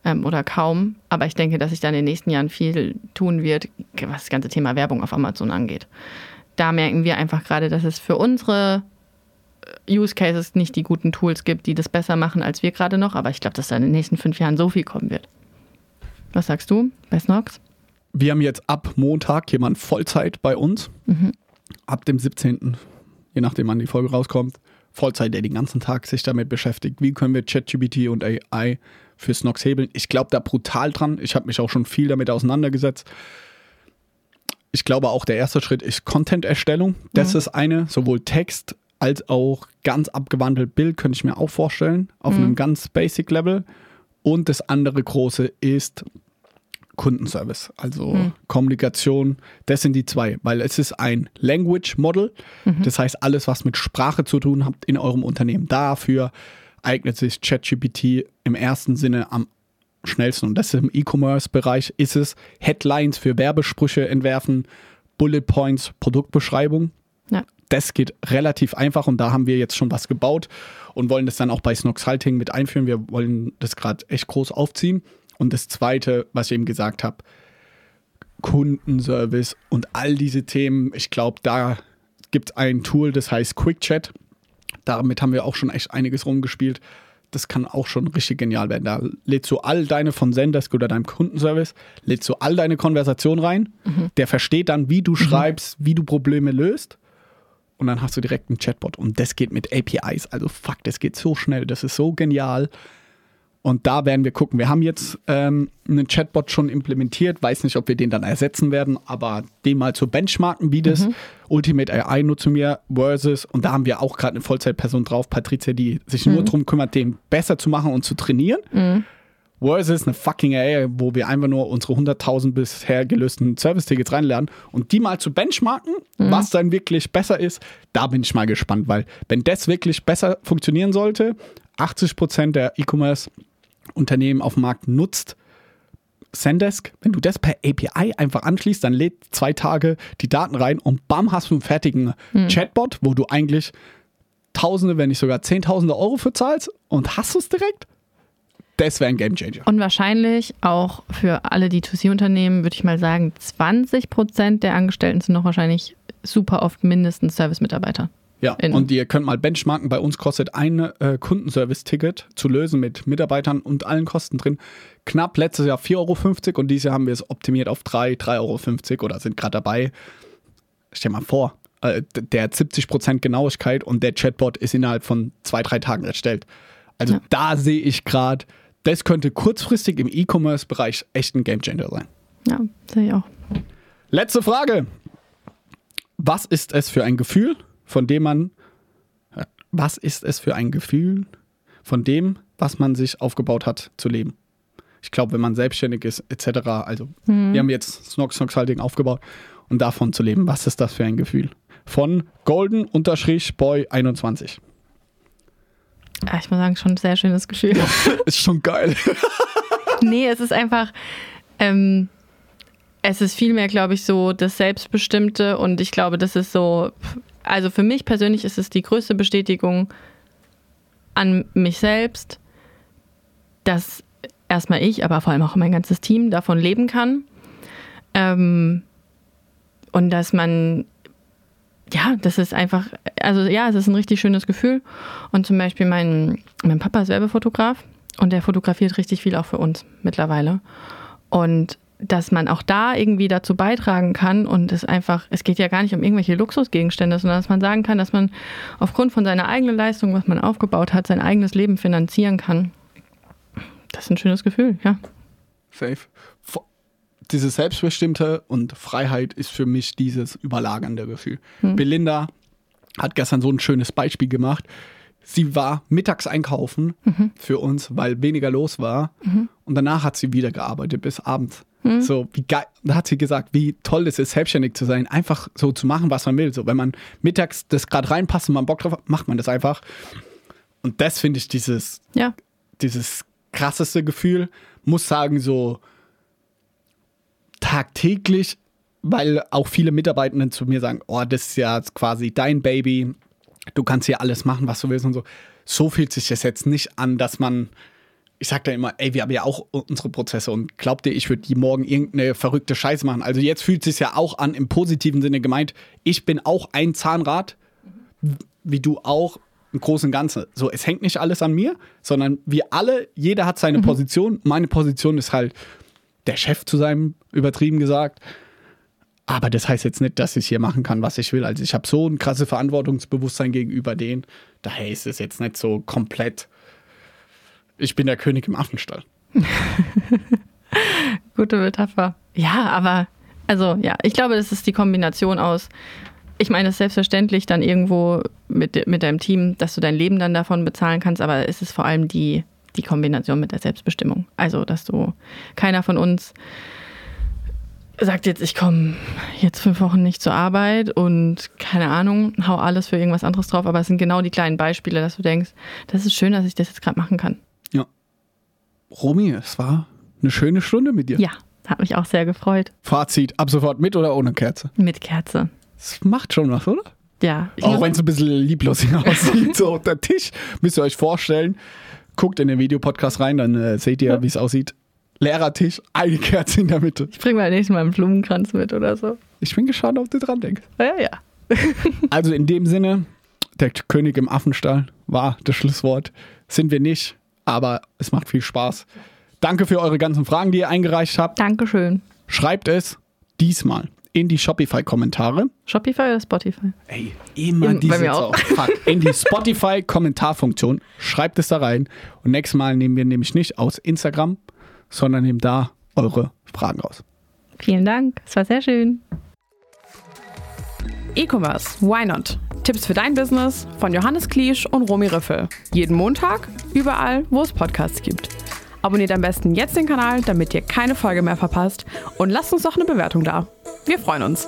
ähm, oder kaum. Aber ich denke, dass sich da in den nächsten Jahren viel tun wird, was das ganze Thema Werbung auf Amazon angeht. Da merken wir einfach gerade, dass es für unsere äh, Use Cases nicht die guten Tools gibt, die das besser machen als wir gerade noch. Aber ich glaube, dass da in den nächsten fünf Jahren so viel kommen wird. Was sagst du bei Snox? Wir haben jetzt ab Montag jemand Vollzeit bei uns. Mhm. Ab dem 17., je nachdem, wann die Folge rauskommt. Vollzeit, der den ganzen Tag sich damit beschäftigt. Wie können wir ChatGPT und AI für Snox hebeln. Ich glaube da brutal dran. Ich habe mich auch schon viel damit auseinandergesetzt. Ich glaube auch, der erste Schritt ist Content-Erstellung. Das mhm. ist eine, sowohl Text als auch ganz abgewandelt Bild, könnte ich mir auch vorstellen, auf mhm. einem ganz basic Level. Und das andere große ist Kundenservice, also mhm. Kommunikation. Das sind die zwei, weil es ist ein Language Model. Mhm. Das heißt, alles, was mit Sprache zu tun hat in eurem Unternehmen, dafür eignet sich ChatGPT im ersten Sinne am schnellsten. Und das im E-Commerce-Bereich ist es Headlines für Werbesprüche entwerfen, Bullet Points, Produktbeschreibung. Ja. Das geht relativ einfach und da haben wir jetzt schon was gebaut und wollen das dann auch bei Snox Halting mit einführen. Wir wollen das gerade echt groß aufziehen. Und das Zweite, was ich eben gesagt habe, Kundenservice und all diese Themen. Ich glaube, da gibt es ein Tool, das heißt QuickChat. Damit haben wir auch schon echt einiges rumgespielt. Das kann auch schon richtig genial werden. Da lädst du all deine von Zendesk oder deinem Kundenservice, lädst du all deine Konversation rein. Mhm. Der versteht dann, wie du mhm. schreibst, wie du Probleme löst. Und dann hast du direkt einen Chatbot. Und das geht mit APIs. Also fuck, das geht so schnell. Das ist so genial. Und da werden wir gucken. Wir haben jetzt ähm, einen Chatbot schon implementiert, weiß nicht, ob wir den dann ersetzen werden, aber den mal zu benchmarken, wie das mhm. Ultimate AI nutzen wir versus, und da haben wir auch gerade eine Vollzeitperson drauf, Patricia, die sich mhm. nur darum kümmert, den besser zu machen und zu trainieren. Mhm. Versus eine fucking AI, wo wir einfach nur unsere 100.000 bisher gelösten Service-Tickets reinlernen und die mal zu benchmarken, mhm. was dann wirklich besser ist, da bin ich mal gespannt, weil wenn das wirklich besser funktionieren sollte, 80% der E-Commerce Unternehmen auf dem Markt nutzt, Sendesk, wenn du das per API einfach anschließt, dann lädt zwei Tage die Daten rein und bam, hast du einen fertigen hm. Chatbot, wo du eigentlich Tausende, wenn nicht sogar Zehntausende Euro für zahlst und hast es direkt. Das wäre ein Gamechanger. Und wahrscheinlich auch für alle D2C-Unternehmen, würde ich mal sagen, 20 Prozent der Angestellten sind noch wahrscheinlich super oft mindestens Service-Mitarbeiter. Ja, und ihr könnt mal benchmarken. Bei uns kostet ein äh, Kundenservice-Ticket zu lösen mit Mitarbeitern und allen Kosten drin knapp letztes Jahr 4,50 Euro und dieses Jahr haben wir es optimiert auf 3, 3,50 Euro oder sind gerade dabei. Stell dir mal vor, äh, der hat 70 Prozent Genauigkeit und der Chatbot ist innerhalb von zwei, drei Tagen erstellt. Also ja. da sehe ich gerade, das könnte kurzfristig im E-Commerce-Bereich echt ein Gamechanger sein. Ja, sehe ich auch. Letzte Frage. Was ist es für ein Gefühl, von dem man, was ist es für ein Gefühl, von dem, was man sich aufgebaut hat, zu leben? Ich glaube, wenn man selbstständig ist, etc., also mhm. wir haben jetzt Snox Snox Halting aufgebaut und davon zu leben, was ist das für ein Gefühl? Von Golden-Boy21. Ja, ich muss sagen, schon ein sehr schönes Gefühl. [laughs] ist schon geil. [laughs] nee, es ist einfach, ähm, es ist vielmehr, glaube ich, so das Selbstbestimmte und ich glaube, das ist so, also für mich persönlich ist es die größte Bestätigung an mich selbst, dass erstmal ich, aber vor allem auch mein ganzes Team davon leben kann. Ähm, und dass man ja, das ist einfach, also ja, es ist ein richtig schönes Gefühl. Und zum Beispiel mein, mein Papa ist Werbefotograf und der fotografiert richtig viel auch für uns mittlerweile. Und dass man auch da irgendwie dazu beitragen kann und es einfach, es geht ja gar nicht um irgendwelche Luxusgegenstände, sondern dass man sagen kann, dass man aufgrund von seiner eigenen Leistung, was man aufgebaut hat, sein eigenes Leben finanzieren kann. Das ist ein schönes Gefühl, ja. Safe. Dieses Selbstbestimmte und Freiheit ist für mich dieses überlagernde Gefühl. Hm. Belinda hat gestern so ein schönes Beispiel gemacht. Sie war mittags einkaufen mhm. für uns, weil weniger los war. Mhm. Und danach hat sie wieder gearbeitet bis abends. Mhm. So, wie geil. Da hat sie gesagt, wie toll es ist, selbstständig zu sein, einfach so zu machen, was man will. So, wenn man mittags das gerade reinpasst und man Bock drauf hat, macht man das einfach. Und das finde ich dieses, ja. dieses krasseste Gefühl. Muss sagen, so tagtäglich, weil auch viele Mitarbeitenden zu mir sagen, oh, das ist ja quasi dein Baby du kannst hier alles machen, was du willst und so. So fühlt sich das jetzt nicht an, dass man, ich sag da immer, ey, wir haben ja auch unsere Prozesse und glaubt ihr, ich würde die morgen irgendeine verrückte Scheiße machen. Also jetzt fühlt es sich ja auch an, im positiven Sinne gemeint, ich bin auch ein Zahnrad, wie du auch im Großen und Ganzen. So, es hängt nicht alles an mir, sondern wir alle, jeder hat seine mhm. Position. Meine Position ist halt, der Chef zu sein, übertrieben gesagt. Aber das heißt jetzt nicht, dass ich hier machen kann, was ich will. Also ich habe so ein krasses Verantwortungsbewusstsein gegenüber denen. Daher ist es jetzt nicht so komplett. Ich bin der König im Affenstall. [laughs] Gute Metapher. Ja, aber also ja, ich glaube, es ist die Kombination aus. Ich meine, es ist selbstverständlich dann irgendwo mit, mit deinem Team, dass du dein Leben dann davon bezahlen kannst, aber es ist vor allem die, die Kombination mit der Selbstbestimmung. Also, dass du keiner von uns sagt jetzt, ich komme jetzt fünf Wochen nicht zur Arbeit und keine Ahnung, hau alles für irgendwas anderes drauf, aber es sind genau die kleinen Beispiele, dass du denkst, das ist schön, dass ich das jetzt gerade machen kann. Romy, es war eine schöne Stunde mit dir. Ja, hat mich auch sehr gefreut. Fazit, ab sofort mit oder ohne Kerze? Mit Kerze. Das macht schon was, oder? Ja. Auch wenn es ein bisschen lieblos [laughs] aussieht, so der Tisch, müsst ihr euch vorstellen. Guckt in den Videopodcast rein, dann äh, seht ihr, wie es aussieht. Leerer Tisch, eine Kerze in der Mitte. Ich bringe mal nächstes Mal einen Blumenkranz mit oder so. Ich bin gespannt, ob du dran denkst. Ja, ja. [laughs] also in dem Sinne, der König im Affenstall war das Schlusswort. Sind wir nicht, aber es macht viel Spaß. Danke für eure ganzen Fragen, die ihr eingereicht habt. Dankeschön. Schreibt es diesmal in die Shopify-Kommentare. Shopify oder Spotify? Ey, immer in, diese auch. Fuck, in die Spotify-Kommentarfunktion. Schreibt es da rein. Und nächstes Mal nehmen wir nämlich nicht aus Instagram, sondern nehmt da eure Fragen raus. Vielen Dank, es war sehr schön. E-Commerce, why not? Tipps für dein Business von Johannes Kliesch und Romy Riffel. Jeden Montag, überall, wo es Podcasts gibt. Abonniert am besten jetzt den Kanal, damit ihr keine Folge mehr verpasst und lasst uns doch eine Bewertung da. Wir freuen uns.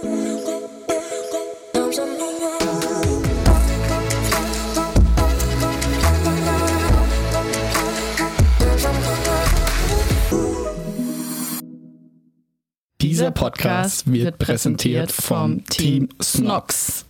Dieser Podcast wird präsentiert vom Team Snox.